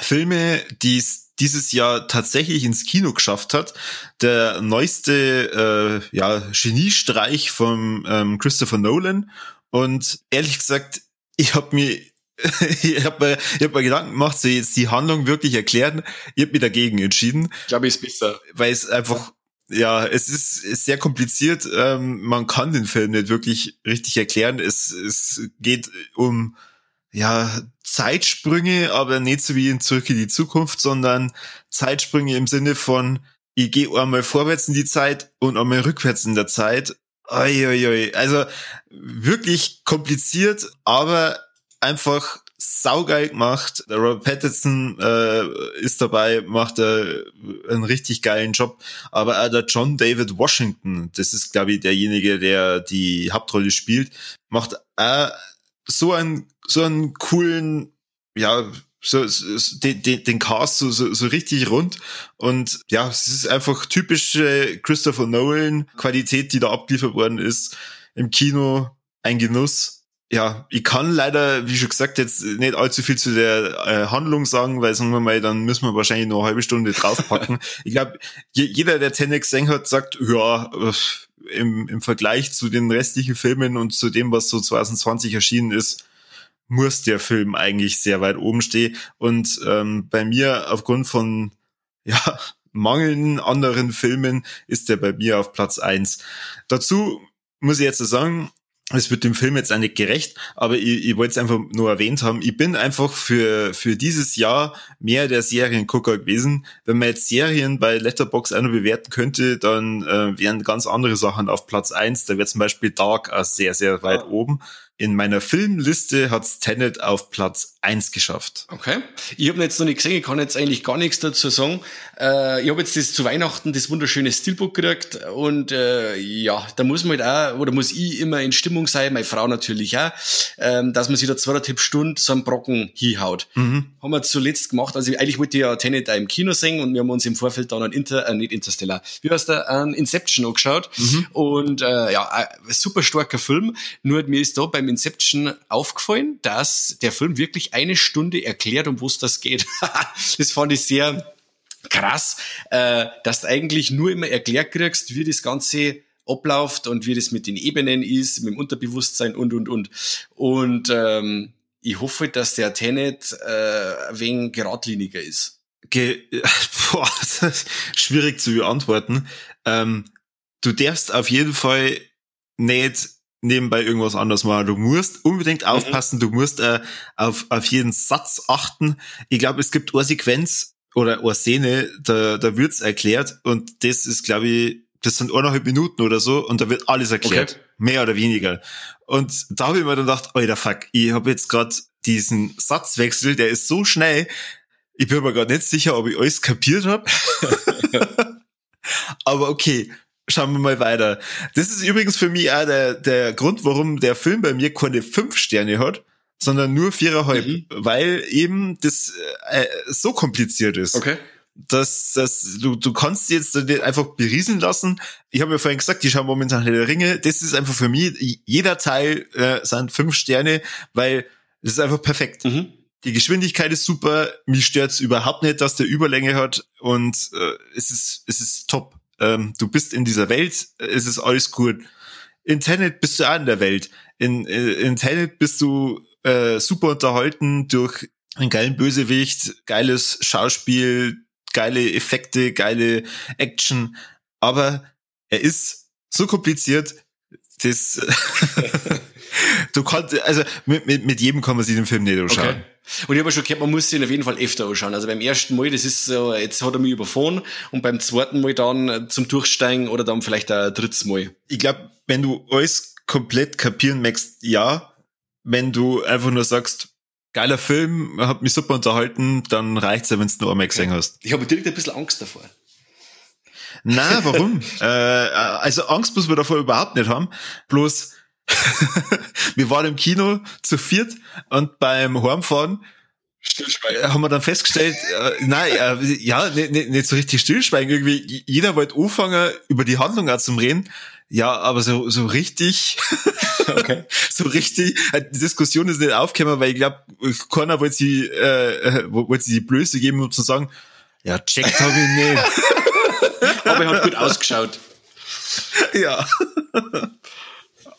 Filme, die es dieses Jahr tatsächlich ins Kino geschafft hat. Der neueste äh, ja, Geniestreich von ähm, Christopher Nolan. Und ehrlich gesagt, ich habe mir ich habe mir, ich hab mir Gedanken gemacht, so jetzt die Handlung wirklich erklären. Ich habe mich dagegen entschieden. Ich glaube, ist besser. Weil es einfach, ja, es ist, ist sehr kompliziert. Ähm, man kann den Film nicht wirklich richtig erklären. Es, es geht um ja, Zeitsprünge, aber nicht so wie in Zurück in die Zukunft, sondern Zeitsprünge im Sinne von, ich gehe einmal vorwärts in die Zeit und einmal rückwärts in der Zeit. Oi. Also wirklich kompliziert, aber einfach saugeil gemacht. Der Robert Pattinson äh, ist dabei, macht äh, einen richtig geilen Job. Aber auch der John David Washington, das ist, glaube ich, derjenige, der die Hauptrolle spielt, macht auch so einen, so einen coolen, ja, so, so den, den, den Cast so, so, so richtig rund. Und ja, es ist einfach typische Christopher Nolan Qualität, die da abgeliefert worden ist. Im Kino ein Genuss ja, ich kann leider, wie schon gesagt, jetzt nicht allzu viel zu der äh, Handlung sagen, weil sagen wir mal, dann müssen wir wahrscheinlich noch eine halbe Stunde draufpacken. ich glaube, je, jeder, der Tenet gesehen hat, sagt, ja, äh, im, im Vergleich zu den restlichen Filmen und zu dem, was so 2020 erschienen ist, muss der Film eigentlich sehr weit oben stehen. Und ähm, bei mir aufgrund von ja, mangelnden anderen Filmen ist der bei mir auf Platz eins. Dazu muss ich jetzt sagen, es wird dem Film jetzt auch nicht gerecht, aber ich, ich wollte es einfach nur erwähnt haben. Ich bin einfach für, für dieses Jahr mehr der Seriengucker gewesen. Wenn man jetzt Serien bei Letterbox auch noch bewerten könnte, dann äh, wären ganz andere Sachen auf Platz eins. Da wäre zum Beispiel Dark auch sehr, sehr weit ja. oben. In meiner Filmliste hat's Tenet auf Platz eins geschafft. Okay. Ich habe jetzt noch nicht gesehen, ich kann jetzt eigentlich gar nichts dazu sagen. Äh, ich habe jetzt das zu Weihnachten das wunderschöne Steelbook gekriegt und äh, ja, da muss man halt auch, oder muss ich immer in Stimmung sein, meine Frau natürlich auch, ähm, dass man sich da zweieinhalb Stunden so einen Brocken hinhaut. Mhm. Haben wir zuletzt gemacht, also eigentlich wollte ich ja Tenet auch im Kino sehen und wir haben uns im Vorfeld dann ein Inter, äh, nicht Interstellar, wie heißt der, ein Inception angeschaut mhm. und äh, ja, ein super starker Film, nur mir ist da beim Inception aufgefallen, dass der Film wirklich eine Stunde erklärt, um was das geht. das fand ich sehr krass, äh, dass du eigentlich nur immer erklärt kriegst, wie das Ganze abläuft und wie das mit den Ebenen ist, mit dem Unterbewusstsein und, und, und. Und ähm, ich hoffe, dass der Tenet äh, wegen geradliniger ist. Ge Boah, ist schwierig zu beantworten. Ähm, du darfst auf jeden Fall nicht nebenbei irgendwas anderes machen. Du musst unbedingt mhm. aufpassen, du musst äh, auf, auf jeden Satz achten. Ich glaube, es gibt eine Sequenz oder eine Szene, da, da wird's erklärt und das ist, glaube ich, das sind eineinhalb Minuten oder so und da wird alles erklärt. Okay. Mehr oder weniger. Und da habe ich mir dann gedacht, alter Fuck, ich habe jetzt gerade diesen Satzwechsel, der ist so schnell, ich bin mir gar nicht sicher, ob ich alles kapiert habe. Aber okay, Schauen wir mal weiter. Das ist übrigens für mich auch der, der Grund, warum der Film bei mir keine fünf Sterne hat, sondern nur viereinhalb, mhm. weil eben das äh, so kompliziert ist. Okay. Dass, dass du, du kannst jetzt einfach berieseln lassen. Ich habe ja vorhin gesagt, die schauen momentan der Ringe. Das ist einfach für mich, jeder Teil äh, sind fünf Sterne, weil das ist einfach perfekt. Mhm. Die Geschwindigkeit ist super, mich stört's überhaupt nicht, dass der Überlänge hat und äh, es ist es ist top ähm, du bist in dieser Welt, es ist alles gut. In Tenet bist du auch in der Welt. In, in, in Tenet bist du äh, super unterhalten durch einen geilen Bösewicht, geiles Schauspiel, geile Effekte, geile Action, aber er ist so kompliziert, das du kannst, also mit, mit, mit jedem kann man sich den Film nicht anschauen. Okay. Und ich habe schon gehört, man muss ihn auf jeden Fall öfter anschauen. Also beim ersten Mal, das ist so, jetzt hat er mich überfahren und beim zweiten Mal dann zum Durchsteigen oder dann vielleicht ein drittes Mal. Ich glaube, wenn du alles komplett kapieren möchtest, ja. Wenn du einfach nur sagst, geiler Film, hat mich super unterhalten, dann reicht's ja, wenn du nur einmal gesehen hast. Ich habe direkt ein bisschen Angst davor. Na, warum? äh, also Angst muss man davor überhaupt nicht haben. Bloß wir waren im Kino zu viert und beim Heimfahren Stillschweigen. haben wir dann festgestellt, äh, nein, äh, ja, nicht, nicht, nicht so richtig stillschweigen. Irgendwie, jeder wollte anfangen, über die Handlung auch zum Reden. Ja, aber so, so richtig, okay. so richtig, äh, die Diskussion ist nicht aufgekommen, weil ich glaube, keiner wollte sie, äh, wollte sie die Blöße geben, um zu sagen, ja, checkt habe ich nicht. aber er hat gut ausgeschaut. Ja.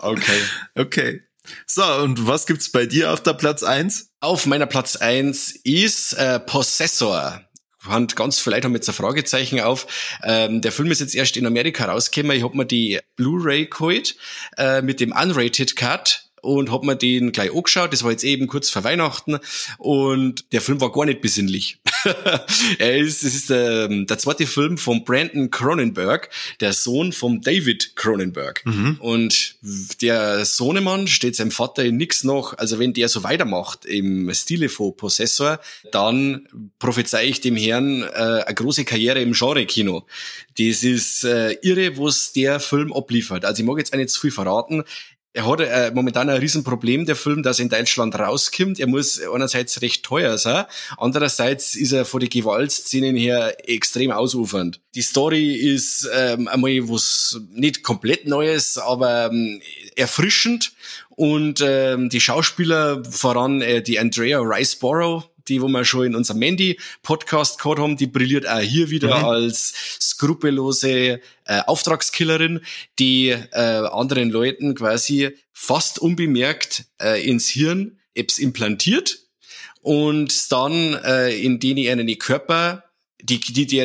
Okay. Okay. So, und was gibt's bei dir auf der Platz eins? Auf meiner Platz eins ist äh, Possessor. Hand ganz vielleicht haben wir jetzt ein Fragezeichen auf. Ähm, der Film ist jetzt erst in Amerika rausgekommen. Ich hab mir die Blu-ray geholt äh, mit dem Unrated Cut und hab mir den gleich angeschaut. Das war jetzt eben kurz vor Weihnachten und der Film war gar nicht besinnlich. er ist, es ist der, ähm, der zweite Film von Brandon Cronenberg, der Sohn von David Cronenberg. Mhm. Und der Sohnemann steht seinem Vater in nix noch. Also wenn der so weitermacht im Stile von Possessor, dann prophezei ich dem Herrn äh, eine große Karriere im Genre-Kino. Das ist äh, irre, was der Film abliefert. Also ich mag jetzt auch nicht zu viel verraten er hat äh, momentan ein Riesenproblem, der Film, dass er in Deutschland rauskommt. Er muss einerseits recht teuer sein, andererseits ist er von den Gewaltszenen her extrem ausufernd. Die Story ist ähm, einmal was nicht komplett Neues, aber ähm, erfrischend und ähm, die Schauspieler, voran äh, die Andrea Riceborough, die, wo wir schon in unserem Mandy-Podcast gehabt haben, die brilliert auch hier wieder mhm. als skrupellose äh, Auftragskillerin, die äh, anderen Leuten quasi fast unbemerkt äh, ins Hirn Apps implantiert und dann äh, in denen ihren Körper die, die, die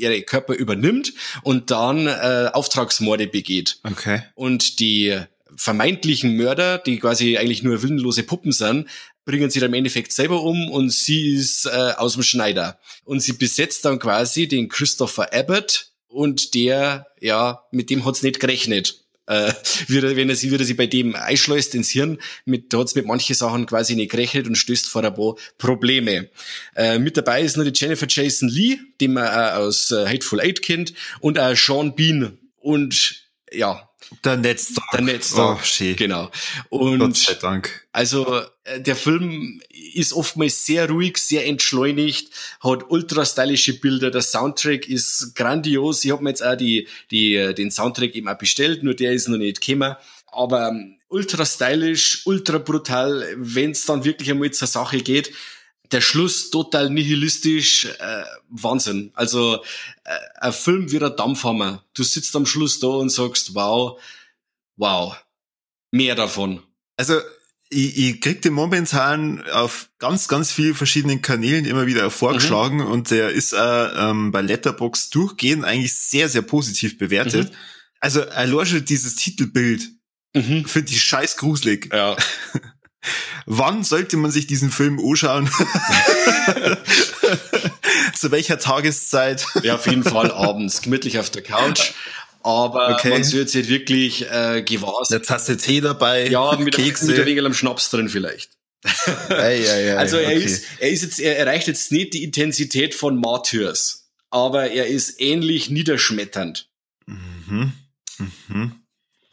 ihre Körper übernimmt und dann äh, Auftragsmorde begeht. Okay. Und die vermeintlichen Mörder, die quasi eigentlich nur willenlose Puppen sind, bringen sie dann im Endeffekt selber um und sie ist äh, aus dem Schneider. Und sie besetzt dann quasi den Christopher Abbott und der, ja, mit dem hat's nicht gerechnet. Äh, wie, wenn er sie, wie er sie bei dem einschleust ins Hirn, mit, da hat's mit manchen Sachen quasi nicht gerechnet und stößt vor ein paar Probleme. Äh, mit dabei ist nur die Jennifer Jason Lee, den man auch aus äh, Hateful Eight kennt, und auch Sean Bean. Und ja, der Netztag. Der Netztag. Oh, schön. Genau. Und Gott sei Dank. Also äh, der Film ist oftmals sehr ruhig, sehr entschleunigt, hat ultra stylische Bilder. Der Soundtrack ist grandios. Ich habe mir jetzt auch die, die, äh, den Soundtrack eben auch bestellt, nur der ist noch nicht gekommen. Aber ähm, ultra stylisch, ultra brutal, wenn es dann wirklich einmal zur Sache geht der Schluss total nihilistisch, äh, Wahnsinn. Also äh, ein Film wie ein Dampfhammer. Du sitzt am Schluss da und sagst, wow, wow, mehr davon. Also ich, ich krieg den momentan auf ganz, ganz vielen verschiedenen Kanälen immer wieder vorgeschlagen mhm. und der ist äh, ähm, bei Letterbox durchgehend eigentlich sehr, sehr positiv bewertet. Mhm. Also schon dieses Titelbild mhm. finde ich scheiß gruselig. Ja. Wann sollte man sich diesen Film anschauen? Zu welcher Tageszeit? Ja, auf jeden Fall abends, gemütlich auf der Couch. Aber okay. man sollte sich wirklich äh, gewahr Eine Tasse Tee dabei, Ja, mit, Kekse. mit ein wenig am Schnaps drin vielleicht. ei, ei, ei, also er okay. ist, er ist jetzt, er erreicht jetzt nicht die Intensität von Martyrs, aber er ist ähnlich niederschmetternd. Mhm. Mhm.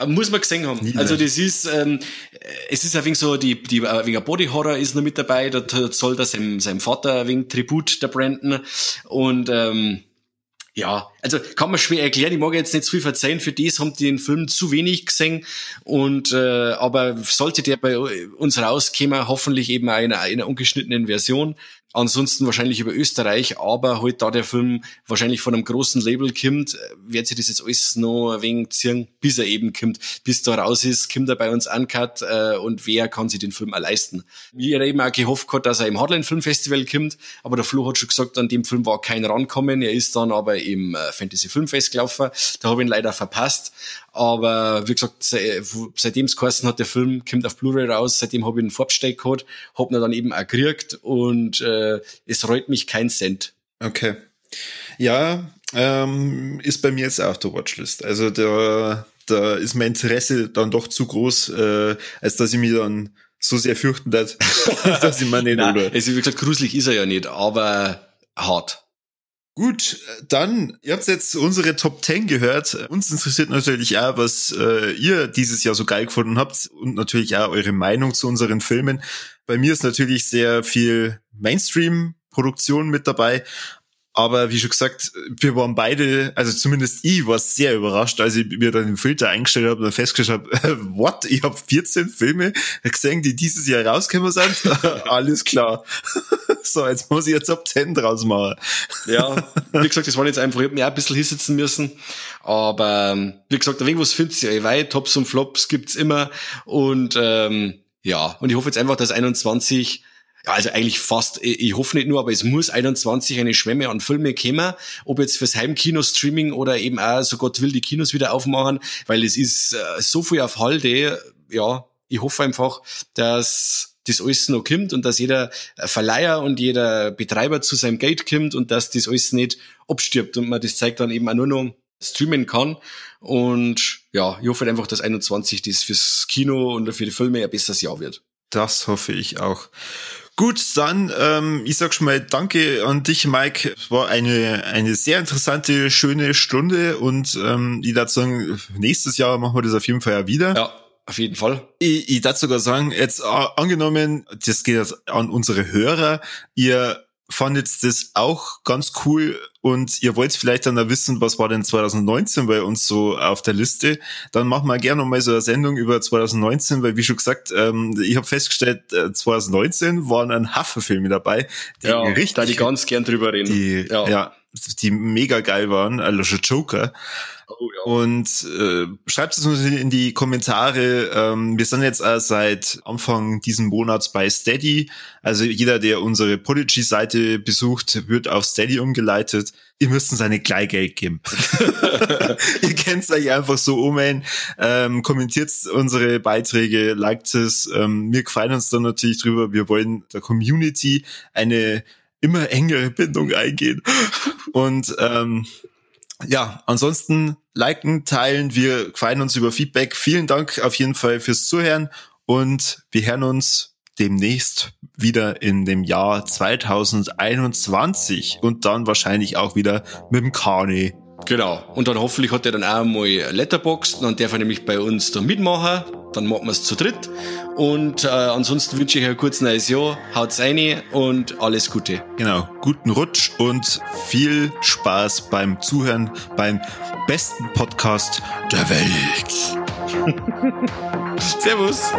Muss man gesehen haben. Also das ist, ähm, es ist ein wenig so, die, die, ein wenig Body Horror ist noch mit dabei, da soll das seinem, seinem Vater ein wenig Tribut, der Brandon. Und ähm, ja, also kann man schwer erklären. Ich mag jetzt nicht zu viel verzeihen. Für das haben die den Film zu wenig gesehen. Und äh, aber sollte der bei uns rauskommen, hoffentlich eben auch in einer, in einer ungeschnittenen Version. Ansonsten wahrscheinlich über Österreich, aber halt da der Film wahrscheinlich von einem großen Label kommt, wird sich das jetzt alles noch ein wenig ziehen, bis er eben kommt, bis da raus ist, kommt er bei uns uncut äh, und wer kann sich den Film auch leisten. Wir eben auch gehofft gehabt, dass er im Hardline Film Festival kommt, aber der Flo hat schon gesagt, an dem Film war kein Rankommen, er ist dann aber im äh, Fantasy Filmfest gelaufen, da habe ich ihn leider verpasst, aber wie gesagt, seitdem es geheißen hat, der Film kommt auf Blu-ray raus, seitdem habe ich einen Farbsteig gehabt, hab ihn dann eben auch gekriegt und äh, es reut mich kein Cent. Okay. Ja, ähm, ist bei mir jetzt auch der Watchlist. Also da, da ist mein Interesse dann doch zu groß, äh, als dass ich mich dann so sehr fürchten darf, dass ich mir nicht Nein, Also wie gesagt, gruselig ist er ja nicht, aber hart. Gut, dann, ihr habt jetzt unsere Top 10 gehört. Uns interessiert natürlich auch, was äh, ihr dieses Jahr so geil gefunden habt und natürlich auch eure Meinung zu unseren Filmen. Bei mir ist natürlich sehr viel Mainstream-Produktion mit dabei, aber wie schon gesagt, wir waren beide, also zumindest ich war sehr überrascht, als ich mir dann den Filter eingestellt habe und festgestellt habe, what? Ich habe 14 Filme gesehen, die dieses Jahr rausgekommen sind. Alles klar. so, jetzt muss ich jetzt ab 10 draus machen. ja, wie gesagt, das waren jetzt einfach, ich habe mich auch ein bisschen hinsetzen müssen. Aber ähm, wie gesagt, irgendwas find's ja. Ich weiß, Tops und Flops gibt's immer. Und ähm, ja, und ich hoffe jetzt einfach, dass 21 ja, also eigentlich fast, ich hoffe nicht nur, aber es muss 21 eine Schwemme an Filme kommen, ob jetzt fürs Heimkino-Streaming oder eben auch, so Gott will, die Kinos wieder aufmachen, weil es ist äh, so viel auf Halde, ja, ich hoffe einfach, dass das alles noch kommt und dass jeder Verleiher und jeder Betreiber zu seinem Geld kommt und dass das alles nicht abstirbt und man das zeigt dann eben auch nur noch streamen kann. Und ja, ich hoffe einfach, dass 21 das fürs Kino und für die Filme ein besseres Jahr wird. Das hoffe ich auch. Gut, dann, ähm, ich sag schon mal Danke an dich, Mike. Es war eine, eine sehr interessante, schöne Stunde und ähm, ich würde sagen, nächstes Jahr machen wir das auf jeden Fall ja wieder. Ja. Auf jeden Fall. Ich, ich darf sogar sagen, jetzt äh, angenommen, das geht jetzt an unsere Hörer, ihr fandet das auch ganz cool und ihr wollt vielleicht dann da wissen, was war denn 2019 bei uns so auf der Liste, dann machen wir gerne mal so eine Sendung über 2019, weil wie schon gesagt, ähm, ich habe festgestellt, 2019 äh, waren ein Haffe Filme dabei, die ja, richtig, da die ganz gern drüber reden. Die, ja. ja, die mega geil waren, also Joker. Oh, ja. Und äh, schreibt es uns in die Kommentare. Ähm, wir sind jetzt äh, seit Anfang diesen Monats bei Steady. Also jeder, der unsere Podigy-Seite besucht, wird auf Steady umgeleitet. Ihr müsst uns eine Gleigeld geben. Ihr kennt euch einfach so um. Ähm, kommentiert unsere Beiträge, liked es. Ähm, wir gefallen uns dann natürlich drüber. Wir wollen der Community eine immer engere Bindung eingehen. Und ähm, ja, ansonsten liken, teilen. Wir freuen uns über Feedback. Vielen Dank auf jeden Fall fürs Zuhören und wir hören uns demnächst wieder in dem Jahr 2021 und dann wahrscheinlich auch wieder mit dem Kani. Genau. Und dann hoffentlich hat er dann auch mal Letterboxd, dann darf er nämlich bei uns da mitmachen. Dann machen wir es zu dritt. Und äh, ansonsten wünsche ich euch ein kurzes neues Jahr. Haut's rein und alles Gute. Genau. Guten Rutsch und viel Spaß beim Zuhören beim besten Podcast der Welt. Servus.